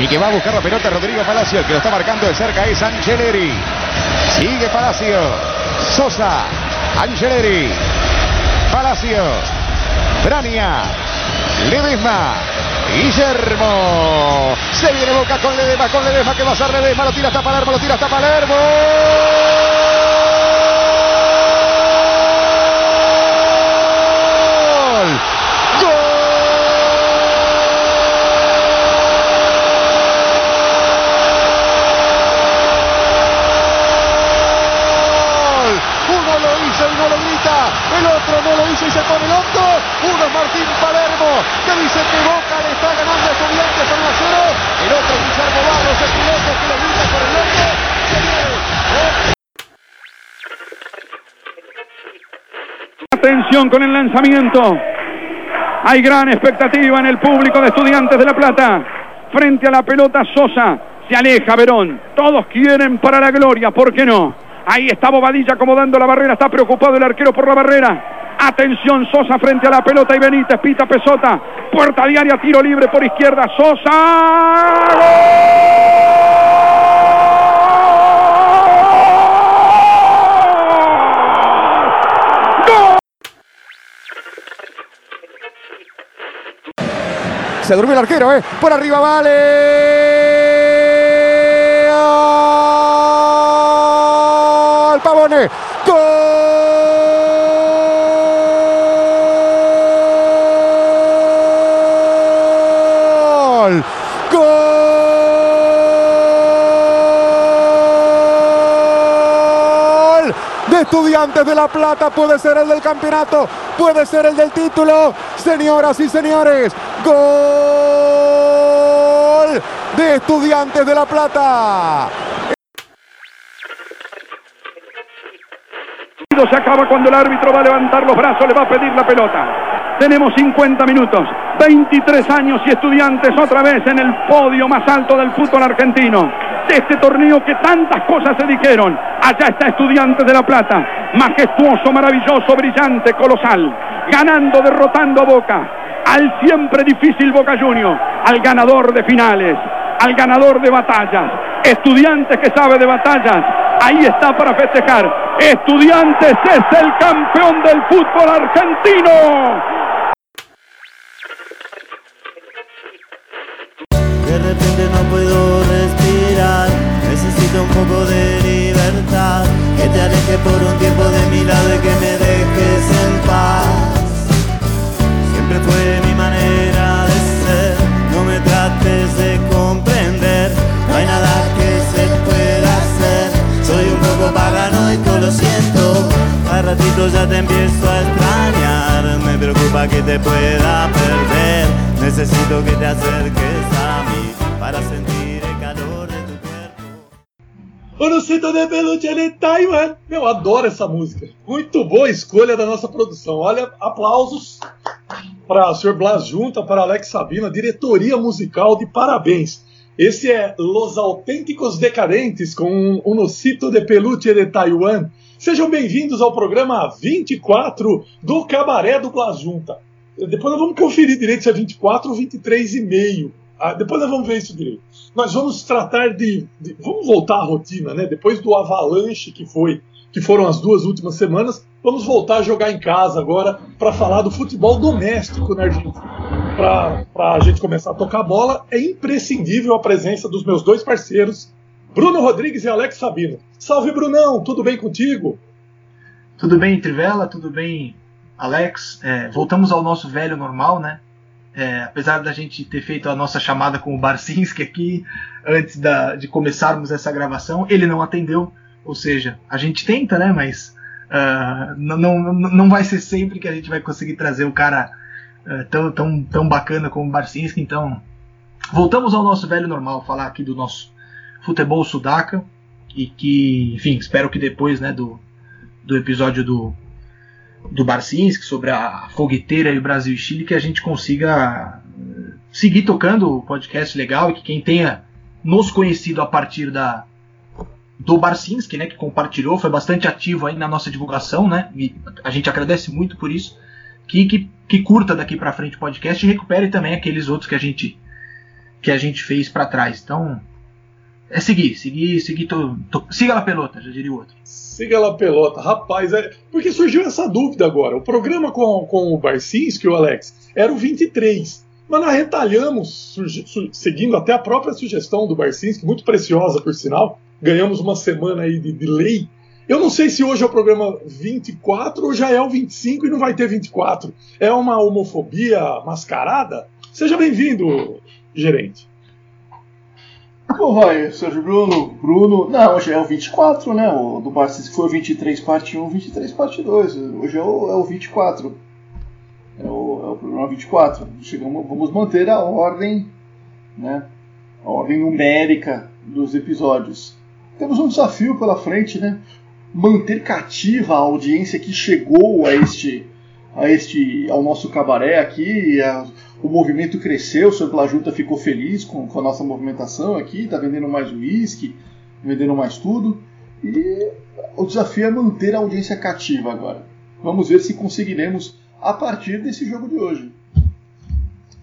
Y que va a buscar la pelota Rodrigo Palacio, el que lo está marcando de cerca es Angeleri. Sigue Palacio. Sosa. Angeleri. Palacio. Brania. Ledesma. Guillermo. Se viene Boca con Ledesma, con Ledesma, que va a ser Ledesma, lo tira hasta Palermo, lo tira hasta Palermo. el otro no lo hizo y se pone el hombro. Uno es Martín Palermo, que dice que Boca le está ganando a Estudiantes por 1 0. El otro es Guillermo Barros, el piloto que lo grita por el hombro. Con el lanzamiento. Hay gran expectativa en el público de Estudiantes de La Plata. Frente a la pelota Sosa. Se aleja Verón. Todos quieren para la gloria. ¿Por qué no? Ahí está Bobadilla acomodando la barrera. Está preocupado el arquero por la barrera. Atención, Sosa frente a la pelota y Benítez, pita Pesota. Puerta diaria, tiro libre por izquierda. Sosa. Se durmió el arquero, ¿eh? Por arriba, vale. Pavone. Gol. Gol. De Estudiantes de La Plata puede ser el del campeonato, puede ser el del título. Señoras y señores, gol Estudiantes de La Plata. Se acaba cuando el árbitro va a levantar los brazos, le va a pedir la pelota. Tenemos 50 minutos, 23 años y estudiantes otra vez en el podio más alto del fútbol argentino. De este torneo que tantas cosas se dijeron. Allá está Estudiantes de La Plata. Majestuoso, maravilloso, brillante, colosal. Ganando, derrotando a Boca. Al siempre difícil Boca Junior. Al ganador de finales. Al ganador de batallas. Estudiantes que sabe de batallas. Ahí está para festejar. Estudiantes es el campeón del fútbol argentino. De repente no puedo respirar, necesito un poco de libertad. Que te aleje por un tiempo ratito ya te empiezo a extrañar, me preocupa que te pueda perder. Necesito que te acerques a mí para sentir el calor de tu cuerpo. De Peluche de Taiwan. Meu, adoro essa música. Muito boa escolha da nossa produção. Olha, aplausos para o Sr. Blas Junta, para Alex Sabina, diretoria musical de parabéns. Esse é Los Autênticos Decadentes com um Unocito de Peluche de Taiwan. Sejam bem-vindos ao programa 24 do Cabaré do Blas Junta. Depois nós vamos conferir direito se é 24 ou 23 e meio. Ah, depois nós vamos ver isso direito. Nós vamos tratar de, de- Vamos voltar à rotina, né? Depois do avalanche que foi, que foram as duas últimas semanas, vamos voltar a jogar em casa agora para falar do futebol doméstico na Argentina. Para a gente começar a tocar bola, é imprescindível a presença dos meus dois parceiros, Bruno Rodrigues e Alex Sabino. Salve, Brunão! Tudo bem contigo? Tudo bem, Trivela? Tudo bem, Alex? É, voltamos ao nosso velho normal, né? É, apesar da gente ter feito a nossa chamada com o Barcinski aqui antes da- de começarmos essa gravação, ele não atendeu. Ou seja, a gente tenta, né? Mas ah, não, não, não vai ser sempre que a gente vai conseguir trazer o cara ah, tão, tão, tão bacana como o Barcinski. Então, voltamos ao nosso velho normal, falar aqui do nosso futebol sudaca. E que, enfim, espero que depois né, do, do episódio do, do Barcinski sobre a fogueteira e o Brasil e Chile que a gente consiga eh, seguir tocando o podcast legal e que quem tenha nos conhecido a partir da do Barcinski, né, que compartilhou, foi bastante ativo aí na nossa divulgação, né, e a gente agradece muito por isso, que, que, que curta daqui para frente o podcast e recupere também aqueles outros que a gente que a gente fez para trás. Então, é seguir, seguir, seguir. Siga a pelota, já diria o outro. Siga lá pelota, rapaz, é, porque surgiu essa dúvida agora. O programa com, com o Barcinski, o Alex, era o 23. Mas nós retalhamos, seguindo até a própria sugestão do Barcinski, muito preciosa por sinal. Ganhamos uma semana aí de, de lei. Eu não sei se hoje é o programa 24 ou já é o 25 e não vai ter 24. É uma homofobia mascarada? Seja bem-vindo, gerente. Como vai, Sérgio Bruno? Bruno. Não, hoje é o 24, né? O do Barça foi o 23 parte 1, 23 parte 2. Hoje é o, é o 24. É o, é o programa 24. Chegamos, vamos manter a ordem, né? A ordem numérica dos episódios. Temos um desafio pela frente, né? Manter cativa a audiência que chegou a este, a este, ao nosso cabaré aqui, a, o movimento cresceu, o Sr. Plajuta ficou feliz com, com a nossa movimentação aqui, está vendendo mais uísque, vendendo mais tudo. E o desafio é manter a audiência cativa agora. Vamos ver se conseguiremos a partir desse jogo de hoje.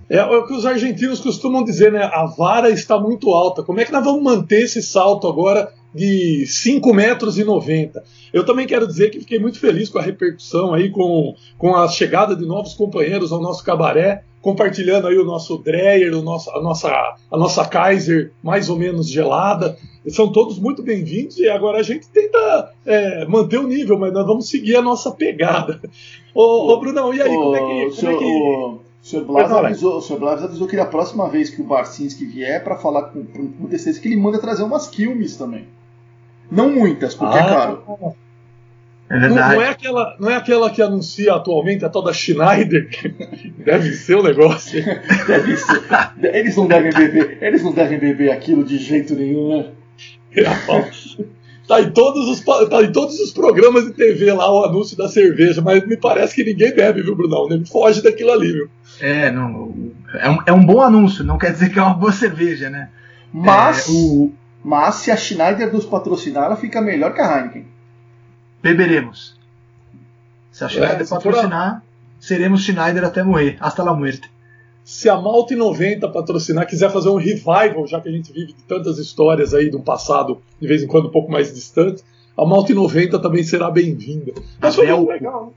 É, é o que os argentinos costumam dizer, né? A vara está muito alta. Como é que nós vamos manter esse salto agora de 5 metros e 90? Eu também quero dizer que fiquei muito feliz com a repercussão aí, com, com a chegada de novos companheiros ao nosso cabaré compartilhando aí o nosso Dreyer, o nosso, a, nossa, a nossa Kaiser mais ou menos gelada. São todos muito bem-vindos e agora a gente tenta é, manter o nível, mas nós vamos seguir a nossa pegada. Ô, ô Brunão, e aí, como é que. Como senhor, é que... O senhor Blas, avisou, o senhor Blas avisou que a próxima vez que o Barcinski vier para falar com, com o DCS, que ele manda trazer umas quilmes também. Não muitas, porque é ah, é caro. É não, não, é aquela, não é aquela que anuncia atualmente a tal da Schneider? Deve ser o um negócio. Deve ser. Eles não devem beber, eles não devem beber aquilo de jeito nenhum, né? Tá em, todos os, tá em todos os programas de TV lá o anúncio da cerveja, mas me parece que ninguém bebe, viu, Brunão? Nem foge daquilo ali, viu? É, não, é, um, é um bom anúncio, não quer dizer que é uma boa cerveja, né? Mas, é, o... mas se a Schneider nos patrocinar, ela fica melhor que a Heineken beberemos. Se a Schneider é, patrocinar, seremos Schneider até morrer. Hasta la muerte. Se a Malte 90 patrocinar, quiser fazer um revival, já que a gente vive de tantas histórias aí do passado, de vez em quando um pouco mais distante, a Malte 90 também será bem-vinda. Mas foi muito legal.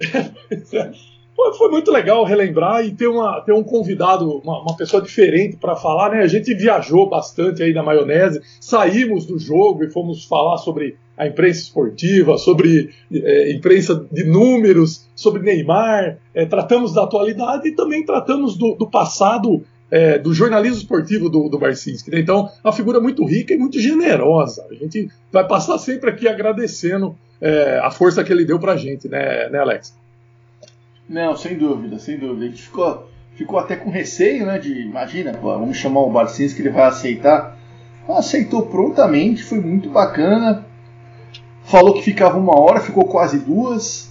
foi muito legal relembrar e ter, uma, ter um convidado, uma, uma pessoa diferente para falar, né? A gente viajou bastante aí na maionese, saímos do jogo e fomos falar sobre a imprensa esportiva, sobre é, imprensa de números, sobre Neymar, é, tratamos da atualidade e também tratamos do, do passado é, do jornalismo esportivo do, do Barcinski. Né? Então, uma figura muito rica e muito generosa. A gente vai passar sempre aqui agradecendo é, a força que ele deu pra gente, né, né, Alex? Não, sem dúvida, sem dúvida. A gente ficou, ficou até com receio, né? De, imagina, pô, vamos chamar o Barcinski, ele vai aceitar. Aceitou prontamente, foi muito bacana falou que ficava uma hora, ficou quase duas.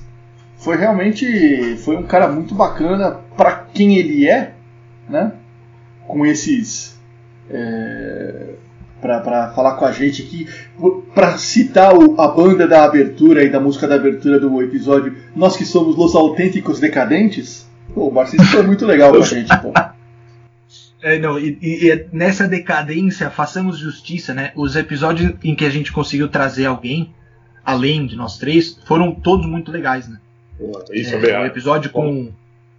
Foi realmente foi um cara muito bacana para quem ele é, né? Com esses é, para falar com a gente aqui, para citar o, a banda da abertura e da música da abertura do episódio, nós que somos os autênticos decadentes. Pô, o Marcinho foi muito legal com a gente, pô. É, não, e, e, nessa decadência, façamos justiça, né? Os episódios em que a gente conseguiu trazer alguém além de nós três, foram todos muito legais, né? Isso é, é O episódio com,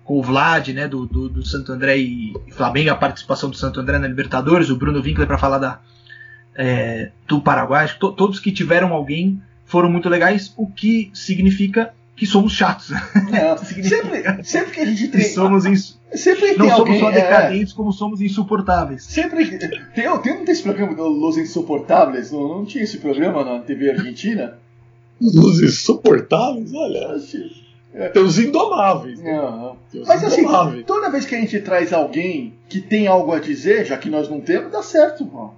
com o Vlad, né, do, do, do, Santo André e Flamengo, a participação do Santo André na Libertadores, o Bruno Winkler para falar da, é, do Paraguai, to, todos que tiveram alguém foram muito legais, o que significa que somos chatos. Não, sempre, sempre que a gente tem. somos ins... sempre não somos alguém, só decadentes, é... como somos insuportáveis. Sempre tem, tem, tem esse programa do Los Insuportáveis, não, não tinha esse programa na TV Argentina? Os insuportáveis, olha. É. Tem os indomáveis. Né? Tem os Mas assim, indomáveis. assim, toda vez que a gente traz alguém que tem algo a dizer, já que nós não temos, dá certo, mano.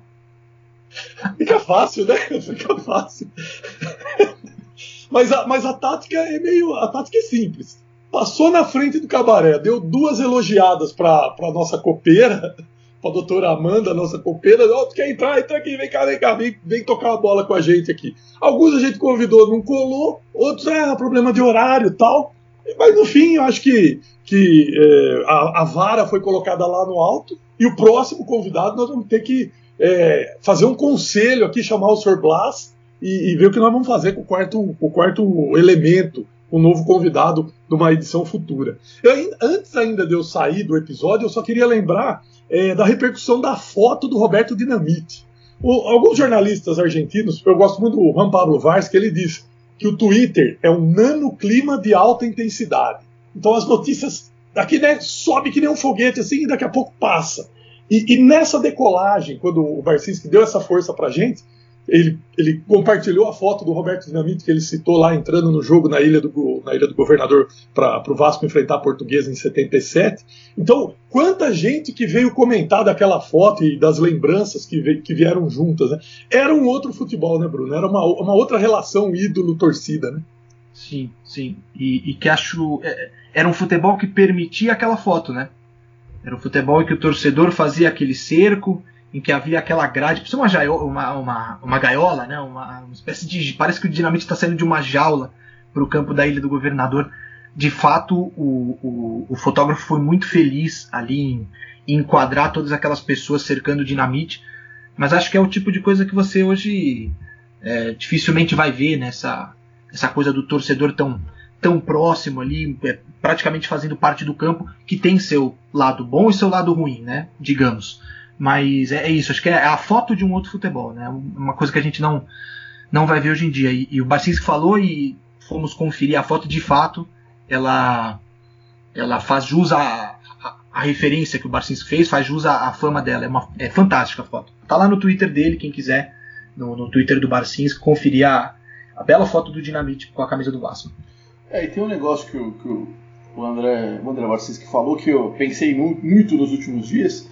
Fica fácil, né? Fica fácil. mas, a, mas a tática é meio. A tática é simples. Passou na frente do cabaré, deu duas elogiadas pra, pra nossa copeira para a doutora Amanda, nossa copeira, oh, quer entrar? Entra aqui, vem cá, vem cá, vem, vem tocar a bola com a gente aqui. Alguns a gente convidou, não colou, outros é problema de horário tal. Mas no fim, eu acho que, que é, a, a, vara foi colocada lá no alto E o próximo convidado nós vamos ter que é, fazer um conselho aqui, chamar o Sr. Blas e, e, ver o que nós vamos fazer com o quarto, o quarto elemento, o novo convidado de uma edição futura. Eu, antes ainda de eu sair do episódio, eu só queria lembrar é, da repercussão da foto do Roberto Dinamite. O, alguns jornalistas argentinos, eu gosto muito do Juan Pablo Vars, que ele diz que o Twitter é um nanoclima de alta intensidade. Então as notícias daqui né, sobe que nem um foguete assim e daqui a pouco passa. E, e nessa decolagem, quando o Barcinski deu essa força pra gente, ele, ele, compartilhou a foto do Roberto Dinamite que ele citou lá entrando no jogo na Ilha do, na ilha do Governador para o Vasco enfrentar a Portuguesa em 77. Então, quanta gente que veio comentar daquela foto e das lembranças que, veio, que vieram juntas. Né? Era um outro futebol, né, Bruno? Era uma, uma outra relação ídolo-torcida, né? Sim, sim. E, e que acho. É, era um futebol que permitia aquela foto, né? Era um futebol em que o torcedor fazia aquele cerco, em que havia aquela grade, precisa uma, uma, uma, uma gaiola, né? Uma, uma, espécie de. Parece que o dinamite está saindo de uma jaula para o campo da Ilha do Governador. De fato, o, o, o fotógrafo foi muito feliz ali em, em, enquadrar todas aquelas pessoas cercando o dinamite, mas acho que é o tipo de coisa que você hoje é, dificilmente vai ver nessa essa coisa do torcedor tão tão próximo ali, é, praticamente fazendo parte do campo, que tem seu lado bom e seu lado ruim, né? Digamos. Mas é, é isso, acho que é a foto de um outro futebol, né? Uma coisa que a gente não, não vai ver hoje em dia. E, e o Barcinski falou e fomos conferir a foto de fato, ela, ela faz jus à, à referência que o Barcinski fez, faz jus à, à fama dela. É, uma, é fantástica a foto. Tá lá no Twitter dele, quem quiser, no, no Twitter do Barcinski, conferir a, a bela foto do Dinamite com a camisa do Vasco. É, e tem um negócio que, o, que o André, o André Barcinski falou que eu pensei muito nos últimos dias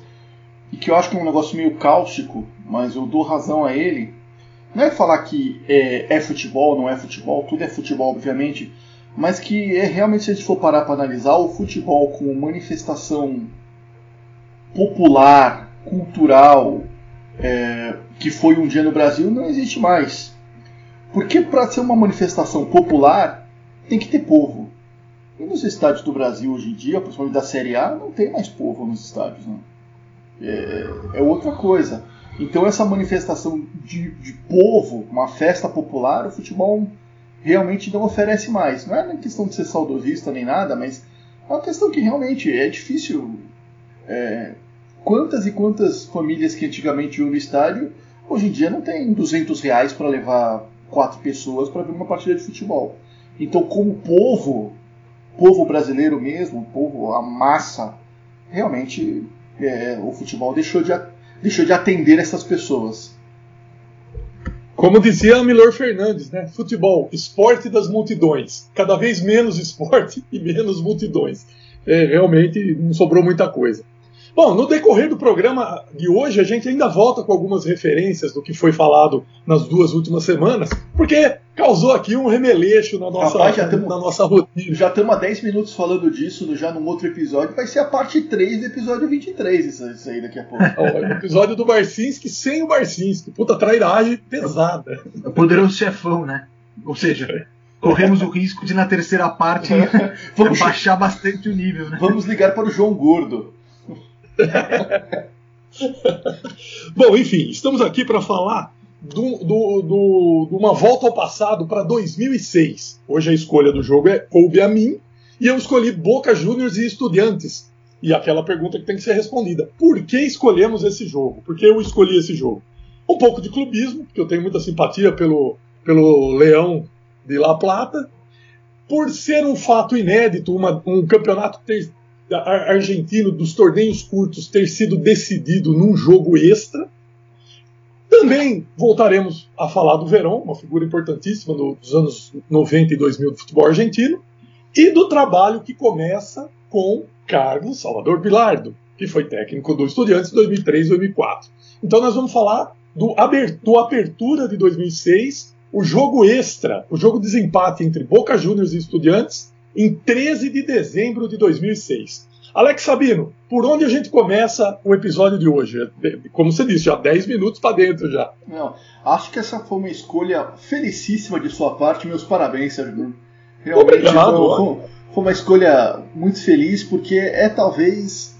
e que eu acho que é um negócio meio cáustico, mas eu dou razão a ele. Não é falar que é, é futebol, não é futebol, tudo é futebol, obviamente, mas que é realmente, se a gente for parar para analisar, o futebol como manifestação popular, cultural, é, que foi um dia no Brasil, não existe mais. Porque para ser uma manifestação popular, tem que ter povo. E nos estádios do Brasil hoje em dia, principalmente da Série A, não tem mais povo nos estádios. Né? é, é outra coisa. Então essa manifestação de, de povo, uma festa popular, o futebol realmente não oferece mais. Não é uma questão de ser saudosista nem nada, mas é uma questão que realmente é difícil. É, quantas e quantas famílias que antigamente iam no estádio, hoje em dia não tem 200 reais para levar quatro pessoas para ver uma partida de futebol. Então, como povo, povo brasileiro mesmo, povo, a massa, realmente é, o futebol deixou de, deixou de atender essas pessoas. Como dizia Milor Fernandes, né? Futebol, esporte das multidões. Cada vez menos esporte e menos multidões. É, realmente não sobrou muita coisa. Bom, no decorrer do programa de hoje, a gente ainda volta com algumas referências do que foi falado nas duas últimas semanas, porque causou aqui um remeleixo na nossa, Rapaz, já tamo, na nossa rotina. Já estamos há 10 minutos falando disso, já num outro episódio. Vai ser a parte 3 do episódio 23, isso, isso aí daqui a pouco. o episódio do Barcinski sem o Barcinski. Puta trairagem pesada. O poderoso chefão, né? Ou seja, corremos o risco de na terceira parte vamos baixar bastante o nível, né? Vamos ligar para o João Gordo. Bom, enfim, estamos aqui para falar de uma volta ao passado para 2006. Hoje a escolha do jogo é coube a mim e eu escolhi Boca Juniors e Estudiantes. E aquela pergunta que tem que ser respondida: por que escolhemos esse jogo? Por que eu escolhi esse jogo? Um pouco de clubismo, porque eu tenho muita simpatia pelo, pelo Leão de La Plata. Por ser um fato inédito, uma, um campeonato ter argentino dos torneios curtos ter sido decidido num jogo extra. Também voltaremos a falar do Verón, uma figura importantíssima dos anos 90 e 2000 do futebol argentino, e do trabalho que começa com Carlos Salvador Pilardo, que foi técnico do Estudiantes em 2003 e 2004. Então nós vamos falar do, do Apertura de 2006, o jogo extra, o jogo de desempate entre Boca Juniors e Estudiantes, em 13 de dezembro de 2006. Alex Sabino, por onde a gente começa o episódio de hoje? Como você disse, já 10 minutos para dentro já. Não, acho que essa foi uma escolha felicíssima de sua parte. Meus parabéns, Sérgio Realmente Obrigado, foi, foi uma escolha muito feliz, porque é talvez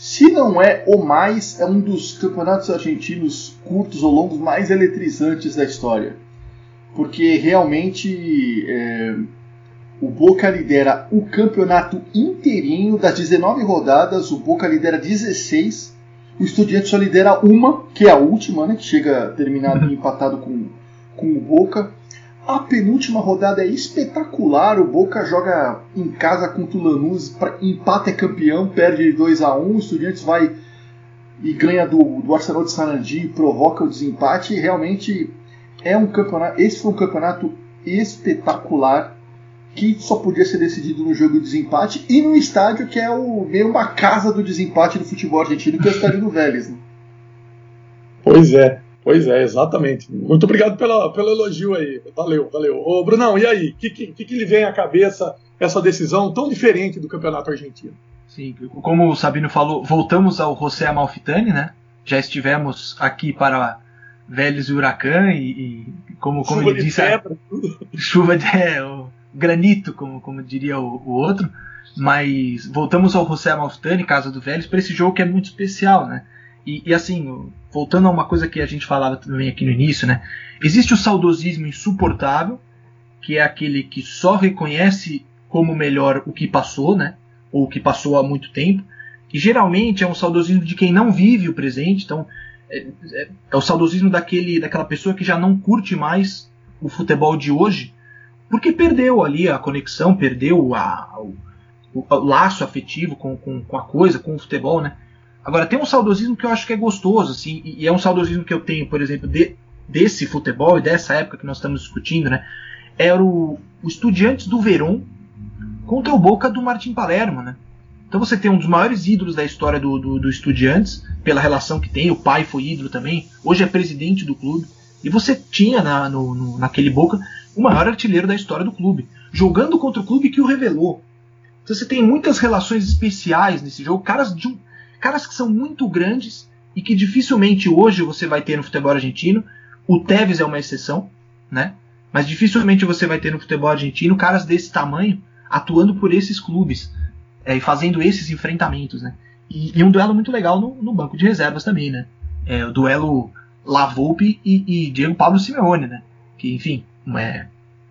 se não é o mais, é um dos campeonatos argentinos curtos ou longos mais eletrizantes da história. Porque realmente é, o Boca lidera o campeonato inteirinho das 19 rodadas, o Boca lidera 16, o Estudiantes só lidera uma, que é a última, né, que chega terminado empatado com, com o Boca. A penúltima rodada é espetacular. O Boca joga em casa contra o Lanús, empata é campeão, perde 2 a 1 O Estudiantes vai e ganha do, do Arsenal de Sarandi, provoca o desempate. Realmente é um campeonato. Esse foi um campeonato espetacular que só podia ser decidido no jogo de desempate e no estádio que é o meio uma casa do desempate do futebol argentino, que é o estádio do Vélez. Né? Pois é. Pois é, exatamente. Muito obrigado pela, pelo elogio aí. Valeu, valeu. Ô, Brunão, e aí? O que, que, que lhe vem à cabeça essa decisão tão diferente do campeonato argentino? Sim, como o Sabino falou, voltamos ao José Amalfitani, né? Já estivemos aqui para Vélez e Huracan e, e como, como chuva ele disse, pedra, chuva de é, o granito, como, como diria o, o outro. Mas voltamos ao José Amalfitani, casa do Vélez, para esse jogo que é muito especial, né? E, e, assim, voltando a uma coisa que a gente falava também aqui no início, né? Existe o saudosismo insuportável, que é aquele que só reconhece como melhor o que passou, né? Ou o que passou há muito tempo. E geralmente é um saudosismo de quem não vive o presente. Então, é, é, é o saudosismo daquele, daquela pessoa que já não curte mais o futebol de hoje, porque perdeu ali a conexão, perdeu a, o, o, laço afetivo com, com, com a coisa, com o futebol, né? Agora, tem um saudosismo que eu acho que é gostoso, assim, e é um saudosismo que eu tenho, por exemplo, de, desse futebol e dessa época que nós estamos discutindo, né? Era o, o Estudiantes do Verón contra o Boca do Martim Palermo, né? Então você tem um dos maiores ídolos da história do, do, do Estudiantes, pela relação que tem, o pai foi ídolo também, hoje é presidente do clube, e você tinha na, no, no, naquele Boca o maior artilheiro da história do clube, jogando contra o clube que o revelou. Então você tem muitas relações especiais nesse jogo, caras de caras que são muito grandes e que dificilmente hoje você vai ter no futebol argentino. O Tevez é uma exceção, né? Mas dificilmente você vai ter no futebol argentino caras desse tamanho atuando por esses clubes é, e fazendo esses enfrentamentos, né? E, e, um duelo muito legal no, no banco de reservas também, né? É, o duelo Lavolpe e, e Diego Pablo Simeone, né? Que, enfim, é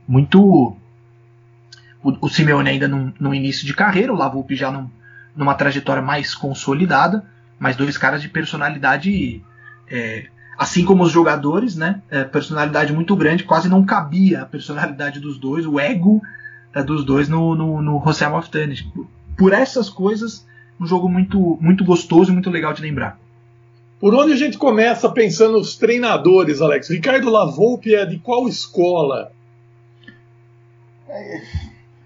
muito. O, o Simeone ainda no, início de carreira, o Lavolpe já não, numa trajetória mais consolidada, mas dois caras de personalidade, é, assim como os jogadores, né? É, personalidade muito grande, quase não cabia a personalidade dos dois, o ego é, dos dois no, no, no José Moftani. Tipo, por essas coisas, um jogo muito, muito gostoso e muito legal de lembrar. Por onde a gente começa pensando os treinadores, Alex? Ricardo Lavolpe é de qual escola? É,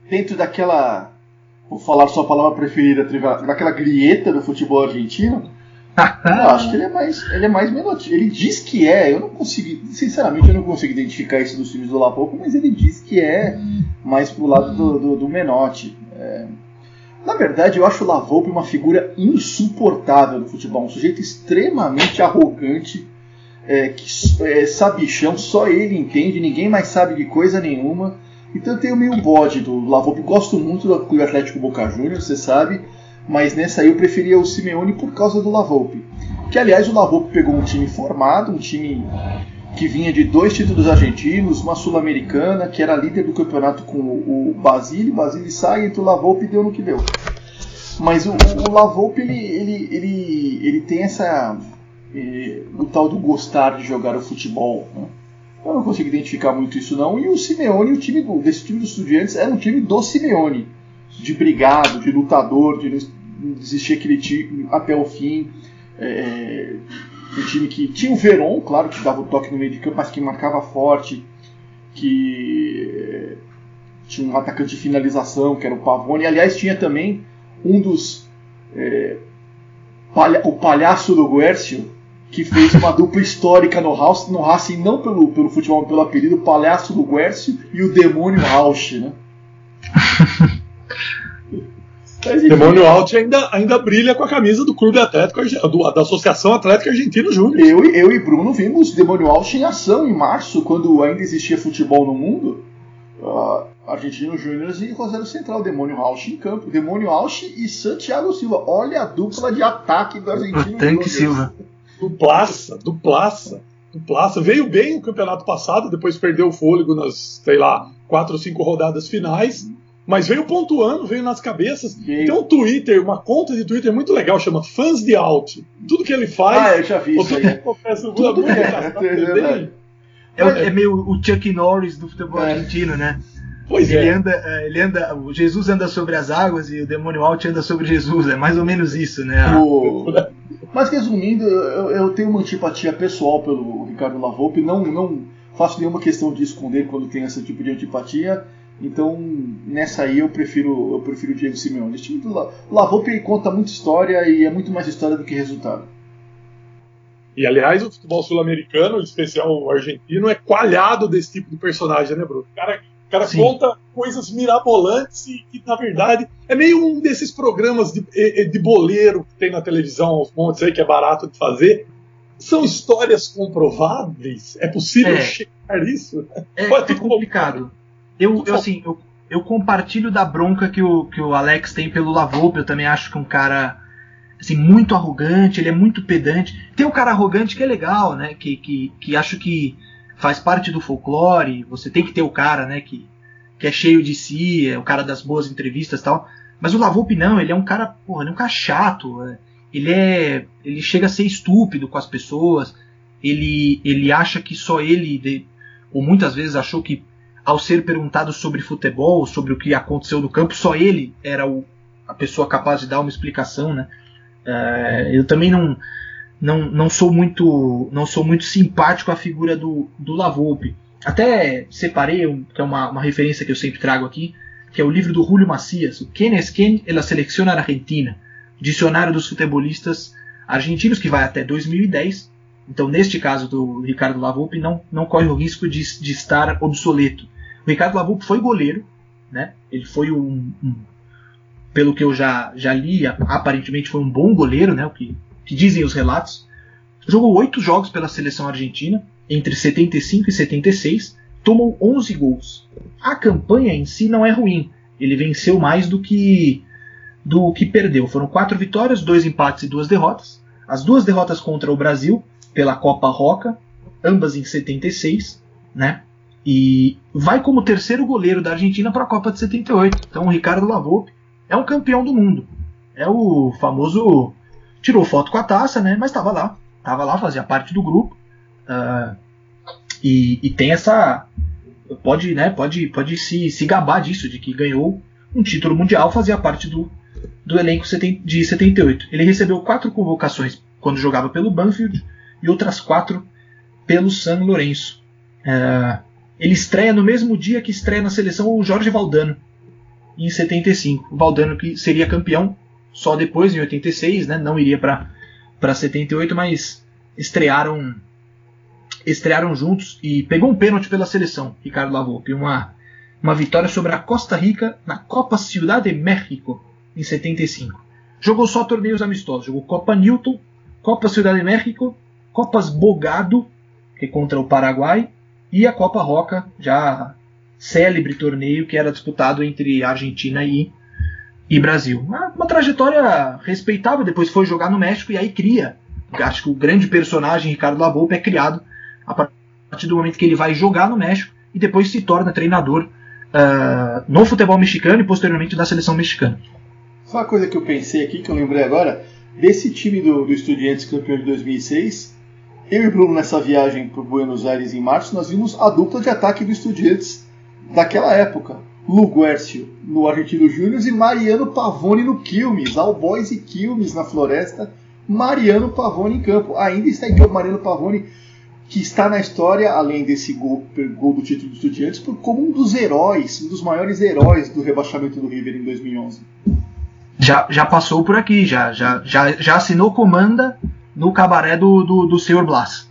dentro daquela vou falar sua palavra preferida, daquela grieta do futebol argentino, eu acho que ele é mais, ele é mais Menotti. Ele diz que é, eu não consigo, sinceramente, eu não consigo identificar isso dos filmes do Lapoco, mas ele diz que é mais pro lado do, do, do Menotti. É. Na verdade, eu acho o Lavolpe uma figura insuportável do futebol, um sujeito extremamente arrogante, é, que é, sabichão, só ele entende, ninguém mais sabe de coisa nenhuma. Então eu tenho meio bode do Lavoupe. Gosto muito do Clube Atlético Boca Juniors, você sabe. Mas nessa aí eu preferia o Simeone por causa do Lavoupe. Que aliás o Lavoupe pegou um time formado, um time que vinha de dois títulos argentinos, uma sul-americana, que era líder do campeonato com o Basile. Basile sai, entre o Lavoupe e deu no que deu. Mas o, o Lavoupe ele, ele, ele, ele tem essa. Eh, o tal do gostar de jogar o futebol. Né? Eu não consigo identificar muito isso não. E o Simeone, o time do, desse time dos estudiantes, era um time do Simeone. De brigado, de lutador, de não desistir aquele time até o fim. É, um time que tinha o Veron, claro, que dava o toque no meio de campo, mas que marcava forte, que é, tinha um atacante de finalização, que era o Pavone. Aliás, tinha também um dos. É, palha, o palhaço do Guercio, que fez uma dupla histórica no, House, no Racing, não pelo, pelo futebol, mas pelo apelido Palhaço do Guércio e o Demônio Rauch, né? Mas, Demônio Alt ainda, ainda brilha com a camisa do Clube Atlético do, da Associação Atlética Argentina Júnior. Eu, eu e Bruno vimos Demônio Alt em ação em março, quando ainda existia futebol no mundo. Uh, Argentino Júnior e Rosário Central, Demônio Rauch em campo. Demônio Rauch e Santiago Silva. Olha a dupla de ataque do Argentino O Tanque Silva. Duplaça, duplaça, duplaça. Veio bem o campeonato passado, depois perdeu o fôlego nas, sei lá, quatro ou cinco rodadas finais. Mas veio pontuando, veio nas cabeças. Tem um Twitter, uma conta de Twitter muito legal, chama Fãs de Out. Tudo que ele faz. Ah, eu já vi isso aí. Tudo muito engraçado, É é bem- verdade. É, o- é meio o Chuck Norris do futebol É. argentino, né? Pois Ele é. anda, é, ele anda, o Jesus anda sobre as águas e o demônio Alt anda sobre Jesus. É mais ou menos isso, né? O- Mas resumindo, eu, eu tenho uma antipatia pessoal pelo Ricardo Lavolpe, não, não faço nenhuma questão de esconder quando tem esse tipo de antipatia. Então, nessa aí eu prefiro eu prefiro o Diego Simeone. Esse time do La, Lavolpe conta muita história e é muito mais história do que resultado. E aliás, o futebol sul-americano, em especial o argentino, é coalhado desse tipo de personagem, né, Bruno? O cara, o cara Sim. conta coisas mirabolantes e que, na verdade, é meio um desses programas de, de boleiro que tem na televisão, aos montes aí, que é barato de fazer. São histórias comprováveis? É possível É. checar isso? É, Pode é ter complicado. Eu, eu, assim, eu, eu compartilho da bronca que o, que o Alex tem pelo Lavolpe. Eu também acho que é um cara assim, muito arrogante, ele é muito pedante. Tem um cara arrogante que é legal, né? Que, que, que acho que faz parte do folclore. Você tem que ter o cara, né? Que, que é cheio de si, é o cara das boas entrevistas e tal. Mas o Lavolpe não, ele é um cara, porra, ele é um cara chato. é. Ele é. Ele chega a ser estúpido com as pessoas. Ele, ele acha que só ele. ou muitas vezes achou que ao ser perguntado sobre futebol, sobre o que aconteceu no campo, só ele era o, a pessoa capaz de dar uma explicação, né? É, eu também não, não, não sou muito não sou muito simpático à figura do, do. Até separei, que é uma, uma referência que eu sempre trago aqui, que é o livro do Julio Macias, o Quem es quem en la selección argentina, dicionário dos futebolistas argentinos, que vai até 2010. Então, neste caso do Ricardo Lavolpe, não, não corre o risco de, de estar obsoleto. O Ricardo Lavolpe foi goleiro, né? Ele foi um, um- pelo que eu já, já li, aparentemente foi um bom goleiro, né? O que, que dizem os relatos. Jogou oito jogos pela seleção argentina entre 75 e 76, tomou 11 gols. A campanha em si não é ruim. Ele venceu mais do que do que perdeu. Foram quatro vitórias, dois empates e duas derrotas. As duas derrotas contra o Brasil pela Copa Roca, ambas em 76, né? E vai como terceiro goleiro da Argentina para a Copa de 78. Então o Ricardo Lavolpe é um campeão do mundo. É o famoso tirou foto com a taça, né? Mas estava lá, estava lá, fazia parte do grupo. Ah, e, e tem essa pode, né? Pode, pode se, se gabar disso, de que ganhou um título mundial, fazia parte do, do elenco de 78. Ele recebeu quatro convocações quando jogava pelo Banfield e outras quatro pelo San Lourenço. É, ele estreia no mesmo dia que estreia na seleção o Jorge Valdano, em 75. O Valdano que seria campeão só depois, em 86, né? não iria para 78, mas estrearam estrearam juntos e pegou um pênalti pela seleção, Ricardo Lavolpe. Uma, uma vitória sobre a Costa Rica na Copa Ciudad de México, em 75. Jogou só torneios amistosos. Jogou Copa Newton, Copa Ciudad de México, Copas Bogado, que é contra o Paraguai, e a Copa Roca, já célebre torneio que era disputado entre Argentina e, e Brasil. Uma, uma trajetória respeitável. Depois foi jogar no México e aí cria. Acho que o grande personagem Ricardo Lavolpe é criado a partir do momento que ele vai jogar no México e depois se torna treinador ah, no futebol mexicano e posteriormente da seleção mexicana. Só uma coisa que eu pensei aqui, que eu lembrei agora, desse time do, do Estudiantes campeão de 2006, eu e Bruno nessa viagem para Buenos Aires em março, nós vimos a dupla de ataque do Estudiantes daquela época. Lu Guercio no Argentino Júnior e Mariano Pavone no Quilmes, All Boys e Quilmes na Floresta, Mariano Pavone em campo. Ainda está em campo Mariano Pavone, que está na história, além desse gol, gol do título do Estudiantes, por- como um dos heróis, um dos maiores heróis do rebaixamento do River em 2011. Já, já passou por aqui, já, já, já, já assinou comanda no cabaré do, do, do senhor Blas.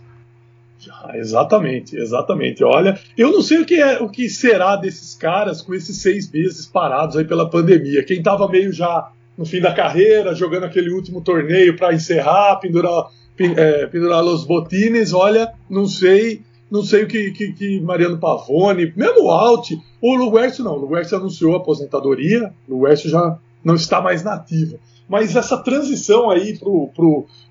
Exatamente, exatamente. Olha, eu não sei o que é, o que será desses caras com esses seis meses parados aí pela pandemia. Quem estava meio já no fim da carreira, jogando aquele último torneio para encerrar, pendurar, pen- é, pendurar os botines, olha, não sei. não sei o que, que, que Mariano Pavone, mesmo o Alt, o Luguercio não, o Luguercio anunciou a aposentadoria, o Luguercio já não está mais nativo. Mas essa transição aí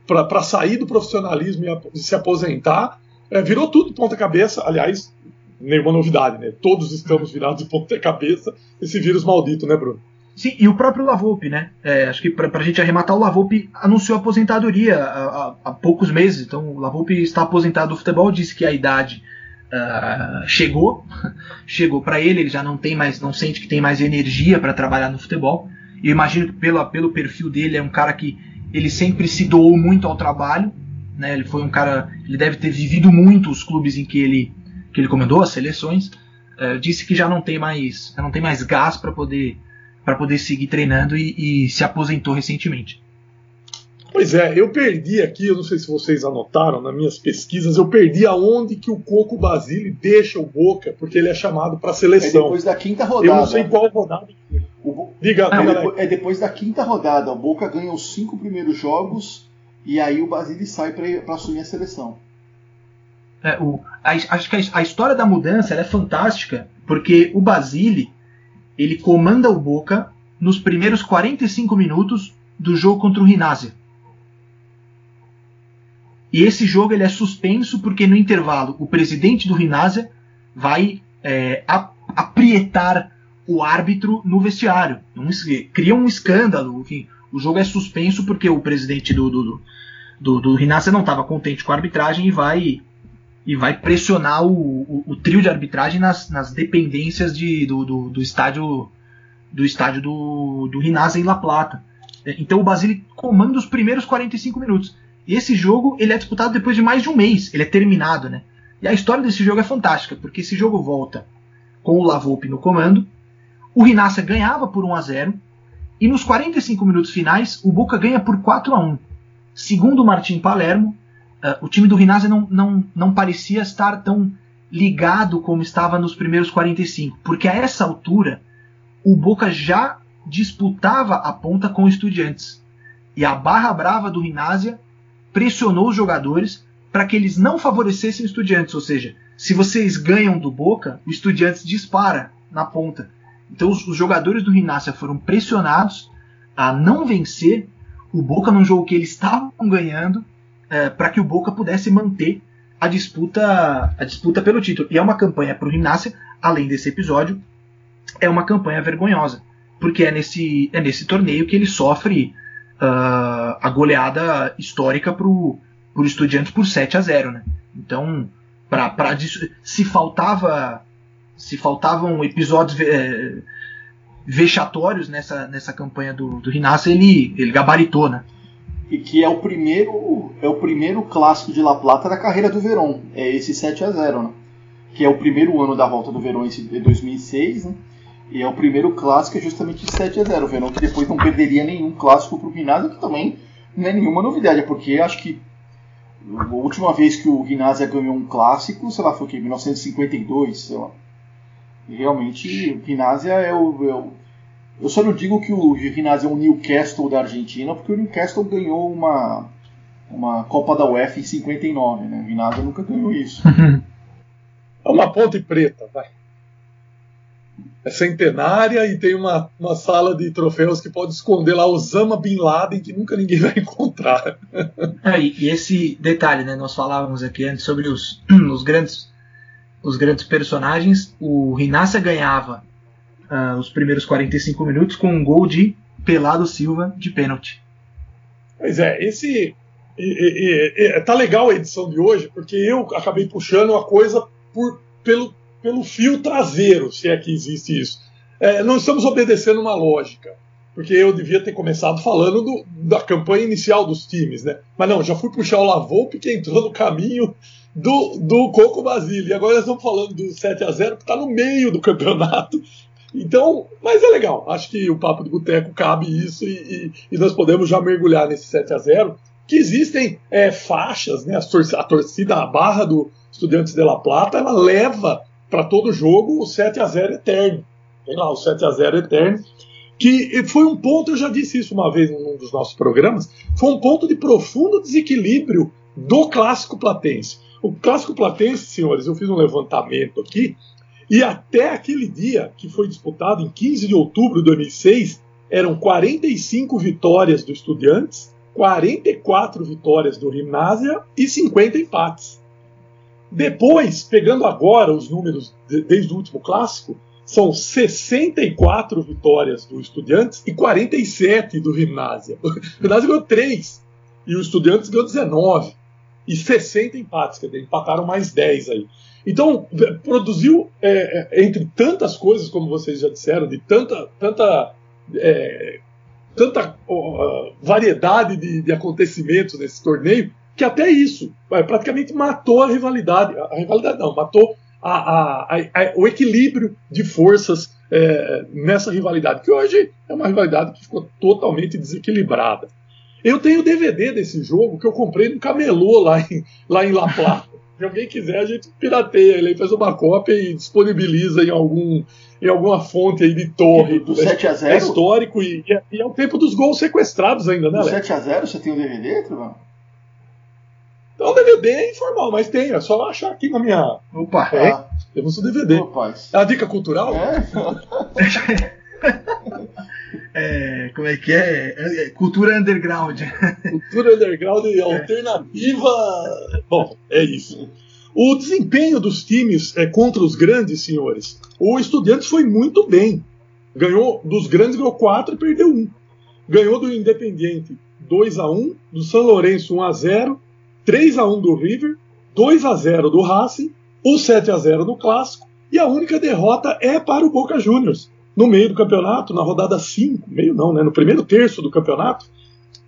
para sair do profissionalismo e, se aposentar é, virou tudo de ponta cabeça. Aliás, nenhuma novidade, né? Todos estamos virados de ponta cabeça esse vírus maldito, né, Bruno? Sim, e o próprio Lavoupe, né? É, acho que para a gente arrematar, o Lavoupe anunciou aposentadoria há, há, há, poucos meses. Então, o Lavoupe está aposentado do futebol, disse que a idade uh, chegou, chegou para ele. Ele já não tem mais, não sente que tem mais energia para trabalhar no futebol. E eu imagino que pelo, pelo perfil dele é um cara que ele sempre se doou muito ao trabalho. Né? Ele foi um cara, ele deve ter vivido muito os clubes em que ele que ele comandou, as seleções. Uh, disse que já não tem mais, não tem mais gás para poder para poder seguir treinando e, e, se aposentou recentemente. Pois é, eu perdi aqui, eu não sei se vocês anotaram nas minhas pesquisas, eu perdi aonde que o Coco Basile deixa o Boca, porque ele é chamado para a seleção. É depois da quinta rodada. Eu não sei qual rodada. O, Diga, é, depois, é depois da quinta rodada. O Boca ganha os cinco primeiros jogos e aí o Basile sai para assumir a seleção. É, o, a, acho que a, a, história da mudança é fantástica, porque o Basile ele comanda o Boca nos primeiros 45 minutos do jogo contra o Rinásia. E esse jogo ele é suspenso porque no intervalo o presidente do Rinásia vai é, aprietar o árbitro no vestiário. Um, cria um escândalo. Enfim, o jogo é suspenso porque o presidente do, do, do, do não estava contente com a arbitragem e vai e vai pressionar o, o, o trio de arbitragem nas, nas dependências de, do, do, do, estádio do estádio do, do Rinasa em La Plata. Então o Basile comanda os primeiros 45 minutos. Esse jogo ele é disputado depois de mais de um mês, ele é terminado, né? E a história desse jogo é fantástica, porque esse jogo volta com o Lavoupe no comando, o Rinassa ganhava por 1 a 0 e nos 45 minutos finais o Boca ganha por 4 a 1. Segundo o Martim Palermo, uh, o time do Rinazzi não, não, não parecia estar tão ligado como estava nos primeiros 45, porque a essa altura o Boca já disputava a ponta com Estudiantes. E a barra brava do Rinásia pressionou os jogadores para que eles não favorecessem Estudiantes, ou seja, se vocês ganham do Boca, o Estudiantes dispara na ponta. Então os, os jogadores do Rinácia foram pressionados a não vencer o Boca num jogo que eles estavam ganhando é, para que o Boca pudesse manter a disputa, a disputa pelo título. E é uma campanha para o Rinácia, além desse episódio, é uma campanha vergonhosa, porque é nesse, é nesse torneio que ele sofre uh, a goleada histórica para o Estudiantes por 7 a 0 né? Então, pra, pra, se faltava se faltavam episódios é, vexatórios nessa, nessa campanha do, do ele, ele gabaritou, né? e que é o primeiro é o primeiro clássico de La Plata da carreira do Verón. É esse 7 a 0, né? Que é o primeiro ano da volta do Verón em 2006, né? E é o primeiro clássico é justamente 7 a 0. O Verón que depois não perderia nenhum clássico para o que também não é nenhuma novidade, porque acho que a última vez que o Ginásio ganhou um clássico, sei lá, foi o que? 1952, sei lá. Realmente o Ginásio é o, é o eu só não digo que o Ginásio é um Newcastle da Argentina, porque o Newcastle ganhou uma, uma Copa da UEFA em 59, né? O Ginásio nunca ganhou isso. é uma ponte preta, vai. É centenária e tem uma, uma sala de troféus que pode esconder lá Osama Bin Laden, que nunca ninguém vai encontrar. É, e, esse detalhe, né? Nós falávamos aqui antes sobre os, os grandes os grandes personagens. O Rinácia ganhava uh, os primeiros 45 minutos com um gol de Pelado Silva de pênalti. Pois é, esse. E, e, e, tá legal a edição de hoje, porque eu acabei puxando a coisa por, pelo, pelo fio traseiro, se é que existe isso. É, não estamos obedecendo uma lógica, porque eu devia ter começado falando do, da campanha inicial dos times, né? Mas não, já fui puxar o Lavoupe que entrou no caminho do, do Coco Basile. E agora nós estamos falando do 7 a 0 que está no meio do campeonato então, mas é legal. Acho que o Papo de Boteco cabe isso e, e, e, nós podemos já mergulhar nesse 7 a 0 que existem é, faixas, né? A torcida, a barra do Estudiantes de La Plata, ela leva para todo jogo o 7 a 0 eterno. Tem lá o 7 a 0 eterno. Que foi um ponto, eu já disse isso uma vez num dos nossos programas, foi um ponto de profundo desequilíbrio do clássico platense. O clássico platense, senhores, eu fiz um levantamento aqui, e até aquele dia, que foi disputado em 15 de outubro de 2006, eram 45 vitórias do Estudiantes, 44 vitórias do Gimnasia e 50 empates. Depois, pegando agora os números de, desde o último clássico, são 64 vitórias do Estudiantes e 47 do Gimnasia. O Gimnasia ganhou 3 e o Estudiantes ganhou 19 e 60 empates, quer dizer, empataram mais 10 aí. Então, produziu, é, é, entre tantas coisas, como vocês já disseram, de tanta, tanta, é, tanta uh, variedade de, de, acontecimentos nesse torneio, que até isso é, praticamente matou a rivalidade. A rivalidade não, matou a, a, a, o equilíbrio de forças é, nessa rivalidade, que hoje é uma rivalidade que ficou totalmente desequilibrada. Eu tenho DVD desse jogo que eu comprei no camelô lá em, lá em La Plata. Se alguém quiser, a gente pirateia ele, faz uma cópia e disponibiliza em algum em alguma fonte aí de torre. Do, do 7 a 0 É histórico e, e, é o tempo dos gols sequestrados ainda, né, Do 7 a 0 você tem o DVD, Truvão? Então, DVD é informal, mas tem, é só achar aqui na minha. Opa! É, ah. temos o DVD. Opa. É a dica cultural? É. é, como é que é? é? Cultura underground. Cultura underground é. alternativa. Bom, é isso. O desempenho dos times é, contra os grandes, senhores. O Estudiantes foi muito bem. Ganhou dos grandes, ganhou 4 e perdeu 1. Ganhou do Independiente 2 a 1 do São Lourenço 1 a 0 3 a 1 do River, 2 a 0 do Racing, o 7 a 0 no Clássico, e a única derrota é para o Boca Juniors. No meio do campeonato, na rodada 5, meio não, né? No primeiro terço do campeonato,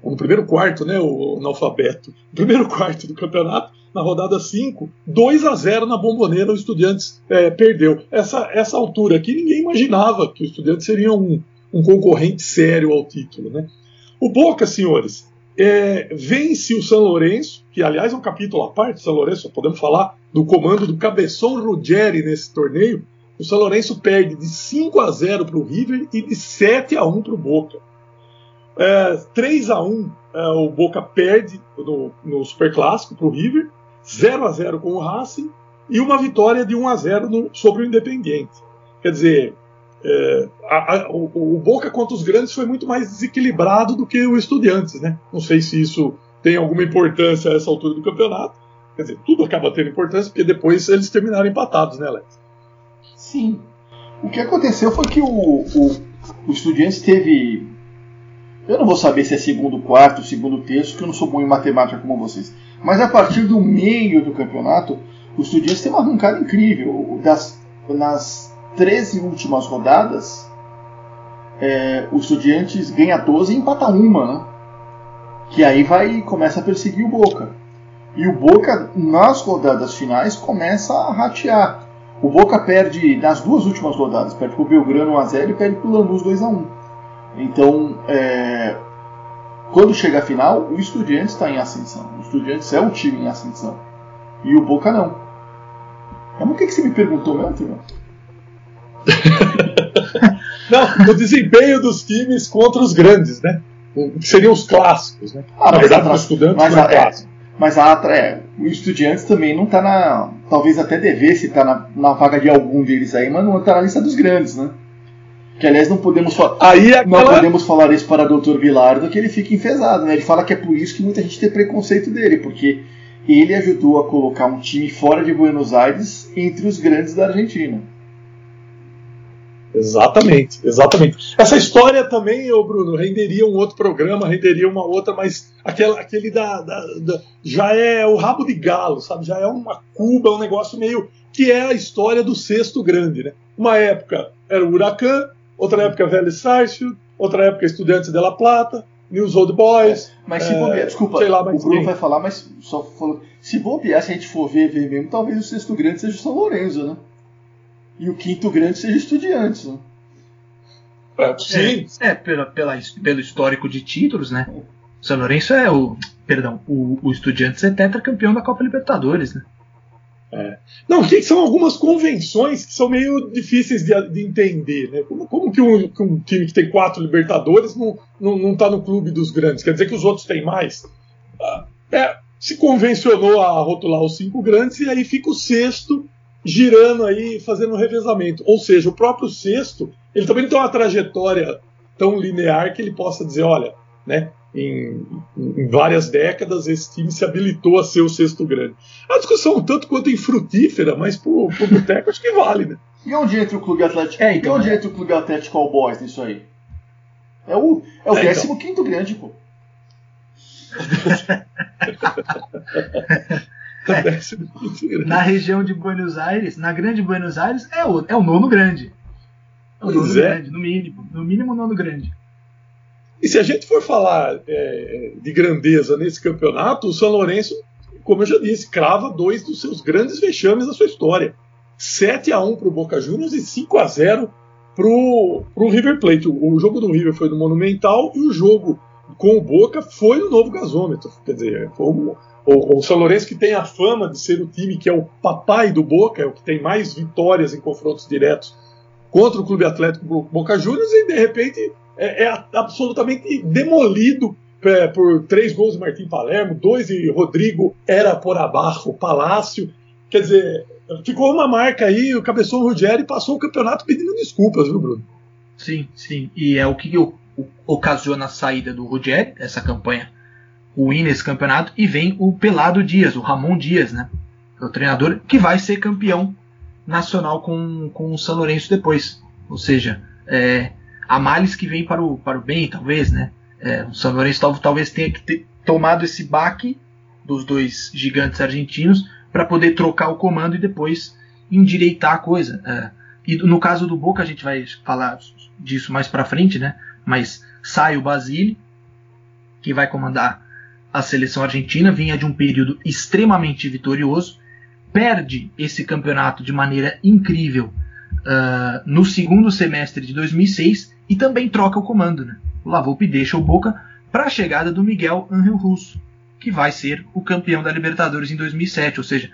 no primeiro quarto, né? O analfabeto. No primeiro quarto do campeonato, na rodada 5, 2 a 0 na bomboneira, o Estudiantes é, perdeu. Essa, essa altura aqui, ninguém imaginava que o Estudiantes seria um, um concorrente sério ao título, né? O Boca, senhores, é, vence o São Lourenço, que aliás é um capítulo à parte, São Lourenço, podemos falar do comando do Cabeção Ruggeri nesse torneio. O São Lourenço perde de 5 a 0 para o River e de 7 a 1 para o Boca. É, 3 a 1 é, o Boca perde no, no Superclássico para o River, 0 a 0 com o Racing e uma vitória de 1 a 0 no, sobre o Independiente. Quer dizer, é, a, a, o, o, Boca contra os grandes foi muito mais desequilibrado do que o Estudiantes, né? Não sei se isso tem alguma importância a essa altura do campeonato. Quer dizer, tudo acaba tendo importância porque depois eles terminaram empatados, né, Alex? Sim. O que aconteceu foi que o, o, o Estudiantes teve. Eu não vou saber se é segundo quarto, segundo terço, porque eu não sou bom em matemática como vocês. Mas a partir do meio do campeonato, o Estudiantes tem uma arrancada incrível. Das, nas 13 últimas rodadas, é, o Estudiantes ganha 12 e empata uma, né? Que aí vai começa a perseguir o Boca. E o Boca, nas rodadas finais, começa a ratear. O Boca perde nas duas últimas rodadas, perde para o Belgrano 1x0 e perde para o Lanús 2x1. Então, é, quando chega a final, o Estudiantes está em ascensão. O Estudiantes é o time em ascensão. E o Boca não. Mas o que, que você me perguntou mesmo, Não, o desempenho dos times contra os grandes, né? Que seriam os clássicos, né? Ah, Na verdade, os estudantes mas, não é, clássico. Mas a Atra é, o Estudiantes também não está na. Talvez até devesse estar tá na, na vaga de algum deles aí, mas não está na lista dos grandes, né? Que aliás não podemos falar. Aí é aquela... Não podemos falar isso para o Dr. Vilardo que ele fica enfesado, né? Ele fala que é por isso que muita gente tem preconceito dele, porque ele ajudou a colocar um time fora de Buenos Aires entre os grandes da Argentina. Exatamente, exatamente. Essa história também, ô Bruno, renderia um outro programa, renderia uma outra, mas aquela, aquele da, da, da, já é o rabo de galo, sabe? Já é uma Cuba, um negócio meio que é a história do sexto grande, né? Uma época era o Huracan, outra época Velho Sarsfield, outra época Estudantes de La Plata, News Old Boys. É, mas se é, bobear, desculpa, sei lá, o Bruno quem? vai falar, mas só falou. Se bobear, se a gente for ver, ver mesmo, talvez o sexto grande seja o São Lourenço, né? E o quinto grande seja Estudiantes. Né? É, sim. É, é pela, pela, pelo histórico de títulos, né? O São Lourenço é o. Perdão, o, o Estudiantes é tetracampeão da Copa Libertadores, né? É. Não, que são algumas convenções que são meio difíceis de, de entender, né? Como, como que, um, que, um, time que tem quatro Libertadores não, não, não tá no clube dos grandes? Quer dizer que os outros têm mais? Ah, é, se convencionou a rotular os cinco grandes e aí fica o sexto girando aí, fazendo um revezamento. Ou seja, o próprio sexto, ele também não tem uma trajetória tão linear que ele possa dizer, olha, né, em, em, várias décadas esse time se habilitou a ser o sexto grande. A discussão tanto quanto infrutífera, mas pro, pro boteco acho que vale, né? E onde entra o Clube Atlético? É, então, e onde né? entra o Clube Atlético Cowboys nisso aí? É o, é o É, então. 15 quinto grande, pô. Grande. Na região de Buenos Aires, na grande Buenos Aires, é o, é o nono grande. É o Pois nono é. grande, no mínimo. No mínimo, o nono grande. E se a gente for falar é, de grandeza nesse campeonato, o São Lourenço, como eu já disse, crava dois dos seus grandes vexames da sua história. 7 a 1 para o Boca Juniors e 5 a 0 para o River Plate. O, o jogo do River foi no Monumental e o jogo com o Boca foi no novo gasômetro. Quer dizer, foi o, o, o São Lourenço que tem a fama de ser o time que é o papai do Boca, é o que tem mais vitórias em confrontos diretos contra o Clube Atlético Bo- Boca Juniors e de repente é, é absolutamente demolido é, por três gols de Martim Palermo, dois de Rodrigo era por abaixo, Palácio. Quer dizer, ficou uma marca aí, o Cabeção Ruggeri passou o campeonato pedindo desculpas, viu, Bruno? Sim, sim. E é o que ocasiona a saída do Ruggeri, essa campanha ruim nesse campeonato, e vem o Pelado Dias, o Ramon Dias, né? é O treinador que vai ser campeão nacional com, com o São Lourenço depois. Ou seja, é, há males que vem para o, para o bem, talvez, né? É, o São Lourenço tal- talvez tenha que ter tomado esse baque dos dois gigantes argentinos para poder trocar o comando e depois endireitar a coisa. É, e no caso do Boca a gente vai falar disso mais para frente, né? Mas sai o Basile, que vai comandar a seleção argentina, vinha de um período extremamente vitorioso, perde esse campeonato de maneira incrível ah, no segundo semestre de 2006 e também troca o comando, né? O Lavolpe deixa o Boca para a chegada do Miguel Ángel Russo, que vai ser o campeão da Libertadores em 2007, ou seja,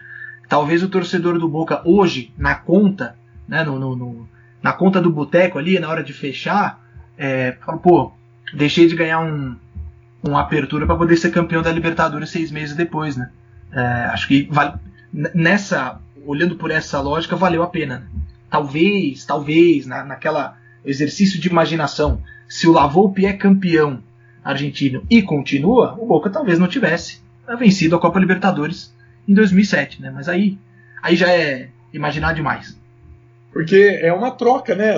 talvez o torcedor do Boca hoje na conta, né, no, no- no- na conta do boteco ali, na hora de fechar, é, fala, pô, deixei de ganhar um, uma apertura para poder ser campeão da Libertadores seis meses depois, né? É, acho que vale, nessa, olhando por essa lógica, valeu a pena. né? Talvez, talvez, na, naquela exercício de imaginação, se o Lavolpe é campeão argentino e continua, o Boca talvez não tivesse vencido a Copa Libertadores em 2007, né? Mas aí, aí já é imaginar demais. Porque é uma troca, né?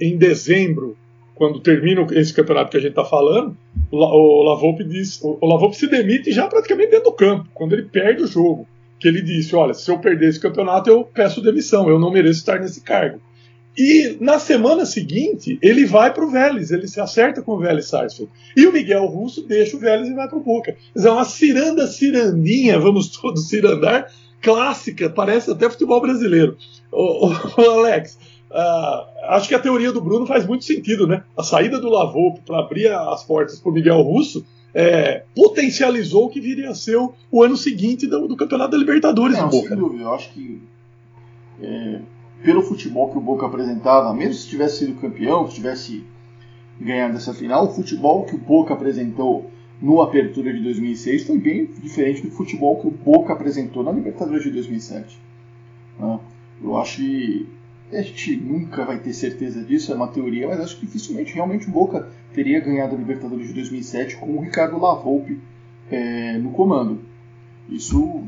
Em dezembro, quando termina esse campeonato que a gente está falando, o, La- o Lavolpe diz, o, Lavolpe se demite já praticamente dentro do campo, quando ele perde o jogo. Que ele disse: Olha, se eu perder esse campeonato, eu peço demissão, eu não mereço estar nesse cargo. E na semana seguinte, ele vai para o Vélez, ele se acerta com o Vélez Sarsfield. E o Miguel Russo deixa o Vélez e vai para o Boca. É uma ciranda cirandinha, vamos todos cirandar, clássica, parece até futebol brasileiro. Ô, ô, ô, Alex, ah, acho que a teoria do Bruno faz muito sentido, né? A saída do Lavolpe para abrir as portas para o Miguel Russo é, potencializou o que viria a ser o, o ano seguinte do, do Campeonato da Libertadores Não, do sem Boca. dúvida. Eu acho que é, pelo futebol que o Boca apresentava, mesmo se tivesse sido campeão, se tivesse ganhado essa final, o futebol que o Boca apresentou no Apertura de 2006 foi bem diferente do futebol que o Boca apresentou na Libertadores de 2007. né? Eu acho que a gente nunca vai ter certeza disso, é uma teoria, mas acho que dificilmente realmente o Boca teria ganhado a Libertadores de 2007 com o Ricardo Lavolpe é, no comando. Isso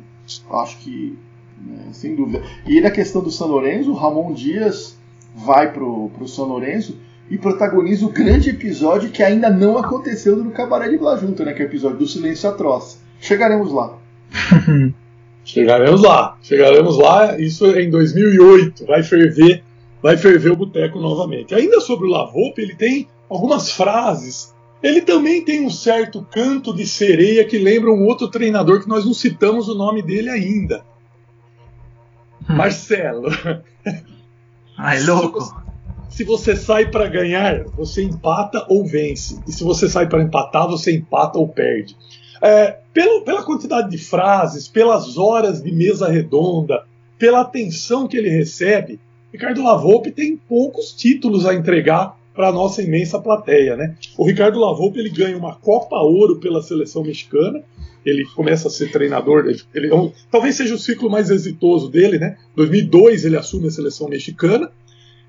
acho que né, sem dúvida. E na questão do São Lourenço, Ramon Dias vai pro, pro São Lourenço e protagoniza o grande episódio que ainda não aconteceu no Cabaré de Blajuta, né? Que é o episódio do Silêncio Atroz. Chegaremos lá. Chegaremos lá, chegaremos lá, isso em 2008, vai ferver, vai ferver o boteco novamente. Ainda sobre o Lavolpe, ele tem algumas frases. Ele também tem um certo canto de sereia que lembra um outro treinador que nós não citamos o nome dele ainda. Marcelo. Ah, é louco. Se você sai para ganhar, você empata ou vence. E se você sai para empatar, você empata ou perde. É, pelo, pela quantidade de frases, pelas horas de mesa redonda, pela atenção que ele recebe, Ricardo Lavolpe tem poucos títulos a entregar para a nossa imensa plateia. Né? O Ricardo Lavolpe ele ganha uma Copa Ouro pela seleção mexicana, ele começa a ser treinador. Ele, ele é um, talvez seja o ciclo mais exitoso dele, né? 2002 ele assume a seleção mexicana.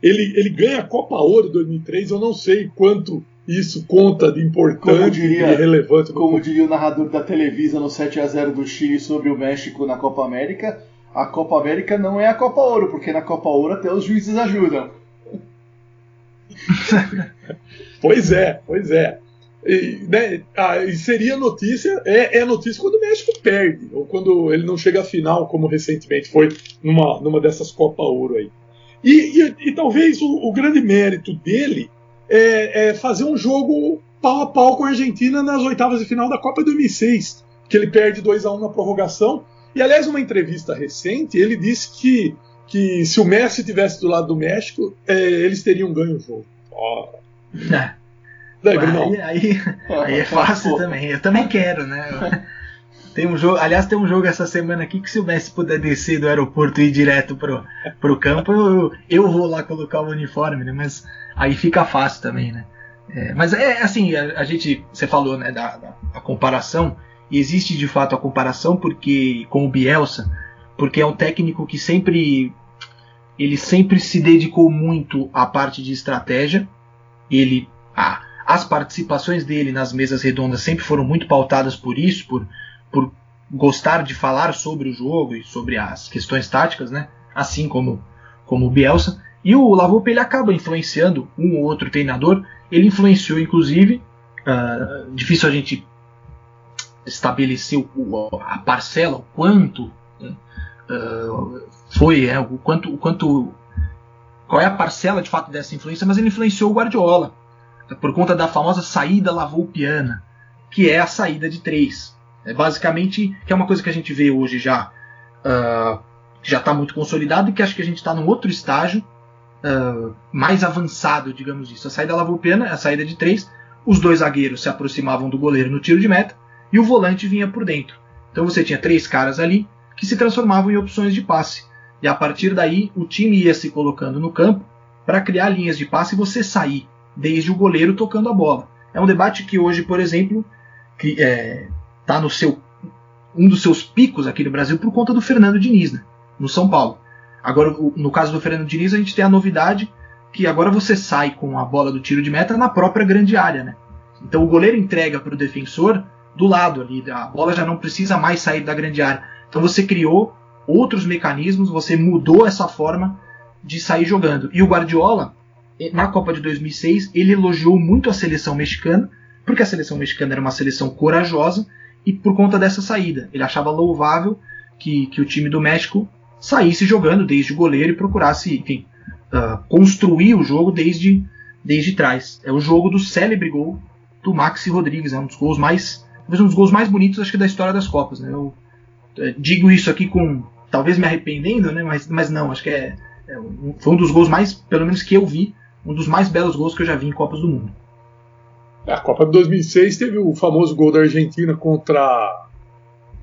Ele, ele ganha a Copa Ouro em 2003. Eu não sei quanto isso conta de importante diria- e relevante. Como diria o narrador da Televisa no 7 a 0 do Chile sobre o México na Copa América, a Copa América não é a Copa Ouro, porque na Copa Ouro até os juízes ajudam. Pois é, pois é. E, né, ah, e seria notícia, é, é notícia quando o México perde, ou quando ele não chega à final, como recentemente foi numa, numa dessas Copa Ouro aí. E, e- e talvez o, o grande mérito dele é, é fazer um jogo pau a pau com a Argentina nas oitavas de final da Copa 2006, que ele perde 2 a 1 na prorrogação. E aliás, numa entrevista recente, ele disse que, que se o Messi tivesse do lado do México, é, eles teriam ganho o jogo. É. Daí. Aí, aí, aí é fácil também. Eu também quero, né? Tem um jogo, aliás, tem um jogo essa semana aqui que se o Messi puder descer do aeroporto e ir direto pro, pro campo, eu, eu vou lá colocar o uniforme, né? Mas aí fica fácil também, né? É, mas é assim, a, a gente, você falou, né, da, da comparação, e existe de fato a comparação porque com o Bielsa, porque é um técnico que sempre ele sempre se dedicou muito à parte de estratégia. Ele a, as participações dele nas mesas redondas sempre foram muito pautadas por isso, por, por gostar de falar sobre o jogo e sobre as questões táticas, né? Assim como, como o Bielsa. E o Lavoupe ele acaba influenciando um ou outro treinador. Ele influenciou, inclusive, ah, difícil a gente estabelecer o- a parcela, o quanto ah, foi, é, o quanto, o quanto, qual é a parcela de fato dessa influência, mas ele influenciou o Guardiola por conta da famosa saída lavoupiana, que é a saída de três. É basicamente, que é uma coisa que a gente vê hoje já, ah, já está muito consolidado e que acho que a gente está num outro estágio ah, mais avançado, digamos isso. A saída lavoupiana é a saída de três, os dois zagueiros se aproximavam do goleiro no tiro de meta e o volante vinha por dentro. Então você tinha três caras ali que se transformavam em opções de passe. E a partir daí o time ia se colocando no campo para criar linhas de passe e você sair desde o goleiro tocando a bola. É um debate que hoje, por exemplo, está no seu um dos seus picos aqui no Brasil por conta do Fernando Diniz, né, no São Paulo. Agora, no caso do Fernando Diniz, a gente tem a novidade que agora você sai com a bola do tiro de meta na própria grande área, né? Então o goleiro entrega para o defensor do lado ali, a bola já não precisa mais sair da grande área. Então você criou outros mecanismos, você mudou essa forma de sair jogando. E o Guardiola, na Copa de 2006, ele elogiou muito a seleção mexicana, porque a seleção mexicana era uma seleção corajosa e por conta dessa saída. Ele achava louvável que, que o time do México saísse jogando desde o goleiro e procurasse, enfim, ah, construir o jogo desde, desde trás. É o jogo do célebre gol do Maxi Rodrigues, é um dos gols mais, talvez um dos gols mais bonitos acho que da história das Copas. Né? Eu eh, digo isso aqui com talvez me arrependendo, né? mas, mas não, acho que é, é um- foi um dos gols mais, pelo menos que eu vi, um dos mais belos gols que eu já vi em Copas do Mundo. A Copa de 2006 teve o famoso gol da Argentina contra a A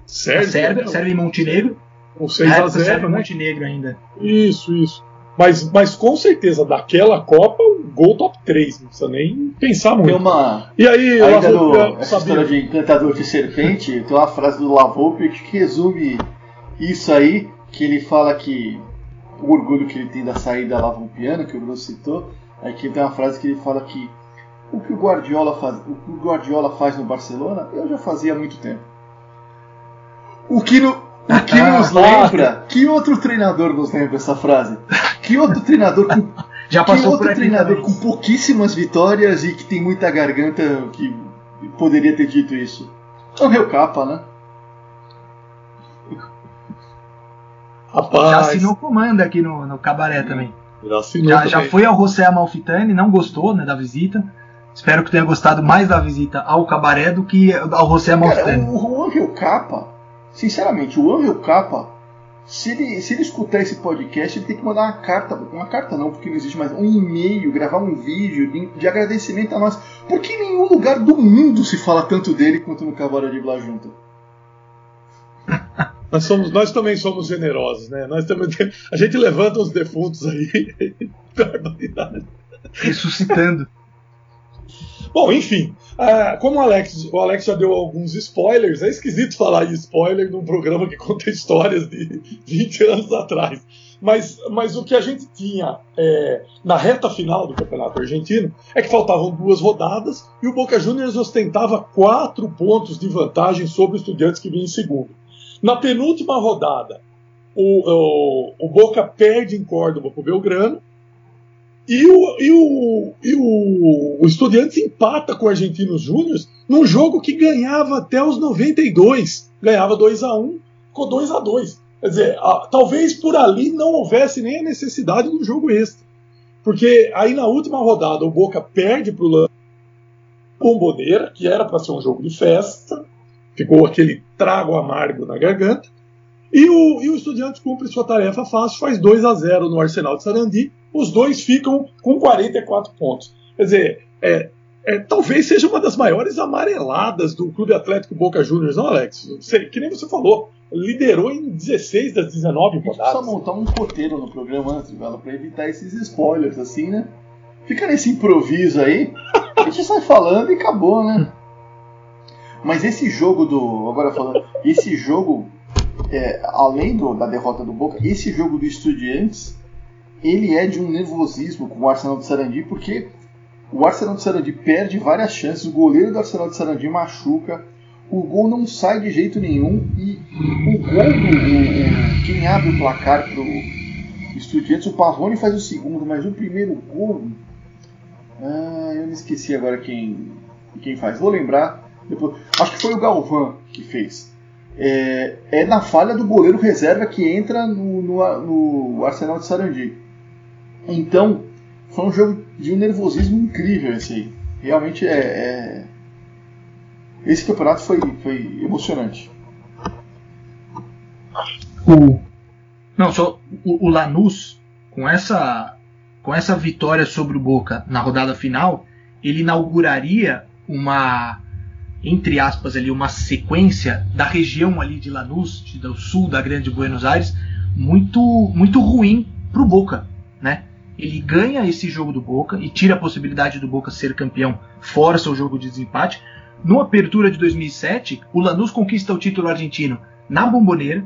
Sérvia, Sérvia, né? Sérvia e Montenegro. Com 6 Na a época, 0 Sérvia e né? Montenegro ainda. Isso, isso. Mas, mas com certeza, daquela Copa, o gol top 3, não precisa nem pensar Tem muito. uma. E aí, Ainda Lavoupe, no, essa sabia? história de encantador de serpente, tem uma frase do Lavoupe que resume isso aí, que ele fala que o orgulho que ele tem da saída lavoupiana, que o Bruno citou, é que tem uma frase que ele fala que o que o Guardiola faz, o que o Guardiola faz no Barcelona, eu já fazia há muito tempo. O que, no, que Ah, nos lembra, que outro treinador nos lembra essa frase? Que outro treinador com Já que passou outro por aqui treinador também. com pouquíssimas vitórias e que tem muita garganta que poderia ter dito isso? É o Rio Capa, né? Rapaz, Já assinou comando aqui no, no Cabaré também. já assinou Já, já foi ao José Amalfitani, não gostou né, da visita. Espero que tenha gostado mais da visita ao Cabaré do que ao José Cara, Amalfitani. o Juan Rio Capa, sinceramente, o Rio Capa, se ele, se ele escutar esse podcast, ele tem que mandar uma carta, uma carta não, porque não existe mais, um e-mail, gravar um vídeo de, de agradecimento a nós. Porque em nenhum lugar do mundo se fala tanto dele quanto no Cabaré de Blá Junto. Nós, somos, nós também somos generosos, né? Nós também, a gente levanta os defuntos aí. Barbaridade. Ressuscitando. Bom, enfim, uh, como o Alex, o Alex já deu alguns spoilers, é esquisito falar de spoiler num programa que conta histórias de 20 anos atrás. Mas, mas o que a gente tinha é, na reta final do Campeonato Argentino é que faltavam duas rodadas e o Boca Juniors ostentava quatro pontos de vantagem sobre os estudiantes que vinham em segundo. Na penúltima rodada, o, o, o Boca perde em Córdoba para o Belgrano e o, e o, e o, o Estudiantes empata com o Argentinos Júnior num jogo que ganhava até os 92. Ganhava 2 a 1 ficou 2 a 2 Quer dizer, a, talvez por ali não houvesse nem a necessidade do jogo extra. Porque aí na última rodada o Boca perde para o Bomboneira, que era para ser um jogo de festa, ficou aquele trago amargo na garganta. E o, e o Estudiantes cumpre sua tarefa fácil, faz 2 a 0 no Arsenal de Sarandi. Os dois ficam com 44 pontos. Quer dizer, é, é, talvez seja uma das maiores amareladas do Clube Atlético Boca Juniors, não, Alex? que nem você falou, liderou em 16 das 19 rodadas. Precisa montar um roteiro no programa antes, Vela, para evitar esses spoilers, assim, né? Fica nesse improviso aí, a gente sai falando e acabou, né? Mas esse jogo do. Agora falando, esse jogo é, além do, da derrota do Boca, esse jogo do Estudiantes, ele é de um nervosismo com o Arsenal de Sarandi, porque o Arsenal de Sarandi perde várias chances, o goleiro do Arsenal de Sarandi machuca, o gol não sai de jeito nenhum e o gol do quem abre o placar pro Estudiantes, o Parrone faz o segundo, mas o primeiro gol, ah, eu me esqueci agora quem quem faz, vou lembrar. Depois, acho que foi o Galvão que fez é, é na falha do goleiro reserva que entra no, no, no Arsenal de Sarandi. Então, foi um jogo de um nervosismo incrível esse aí. Realmente é, é... Esse campeonato foi, foi emocionante. O... Não, só o, o Lanús, com essa, com essa vitória sobre o Boca na rodada final, ele inauguraria uma entre aspas ali uma sequência da região ali de Lanús, do sul da Grande Buenos Aires, muito muito ruim para o Boca, né? Ele ganha esse jogo do Boca e tira a possibilidade do Boca ser campeão, força o jogo de desempate. No Apertura de 2007, o Lanús conquista o título argentino na Bomboneira,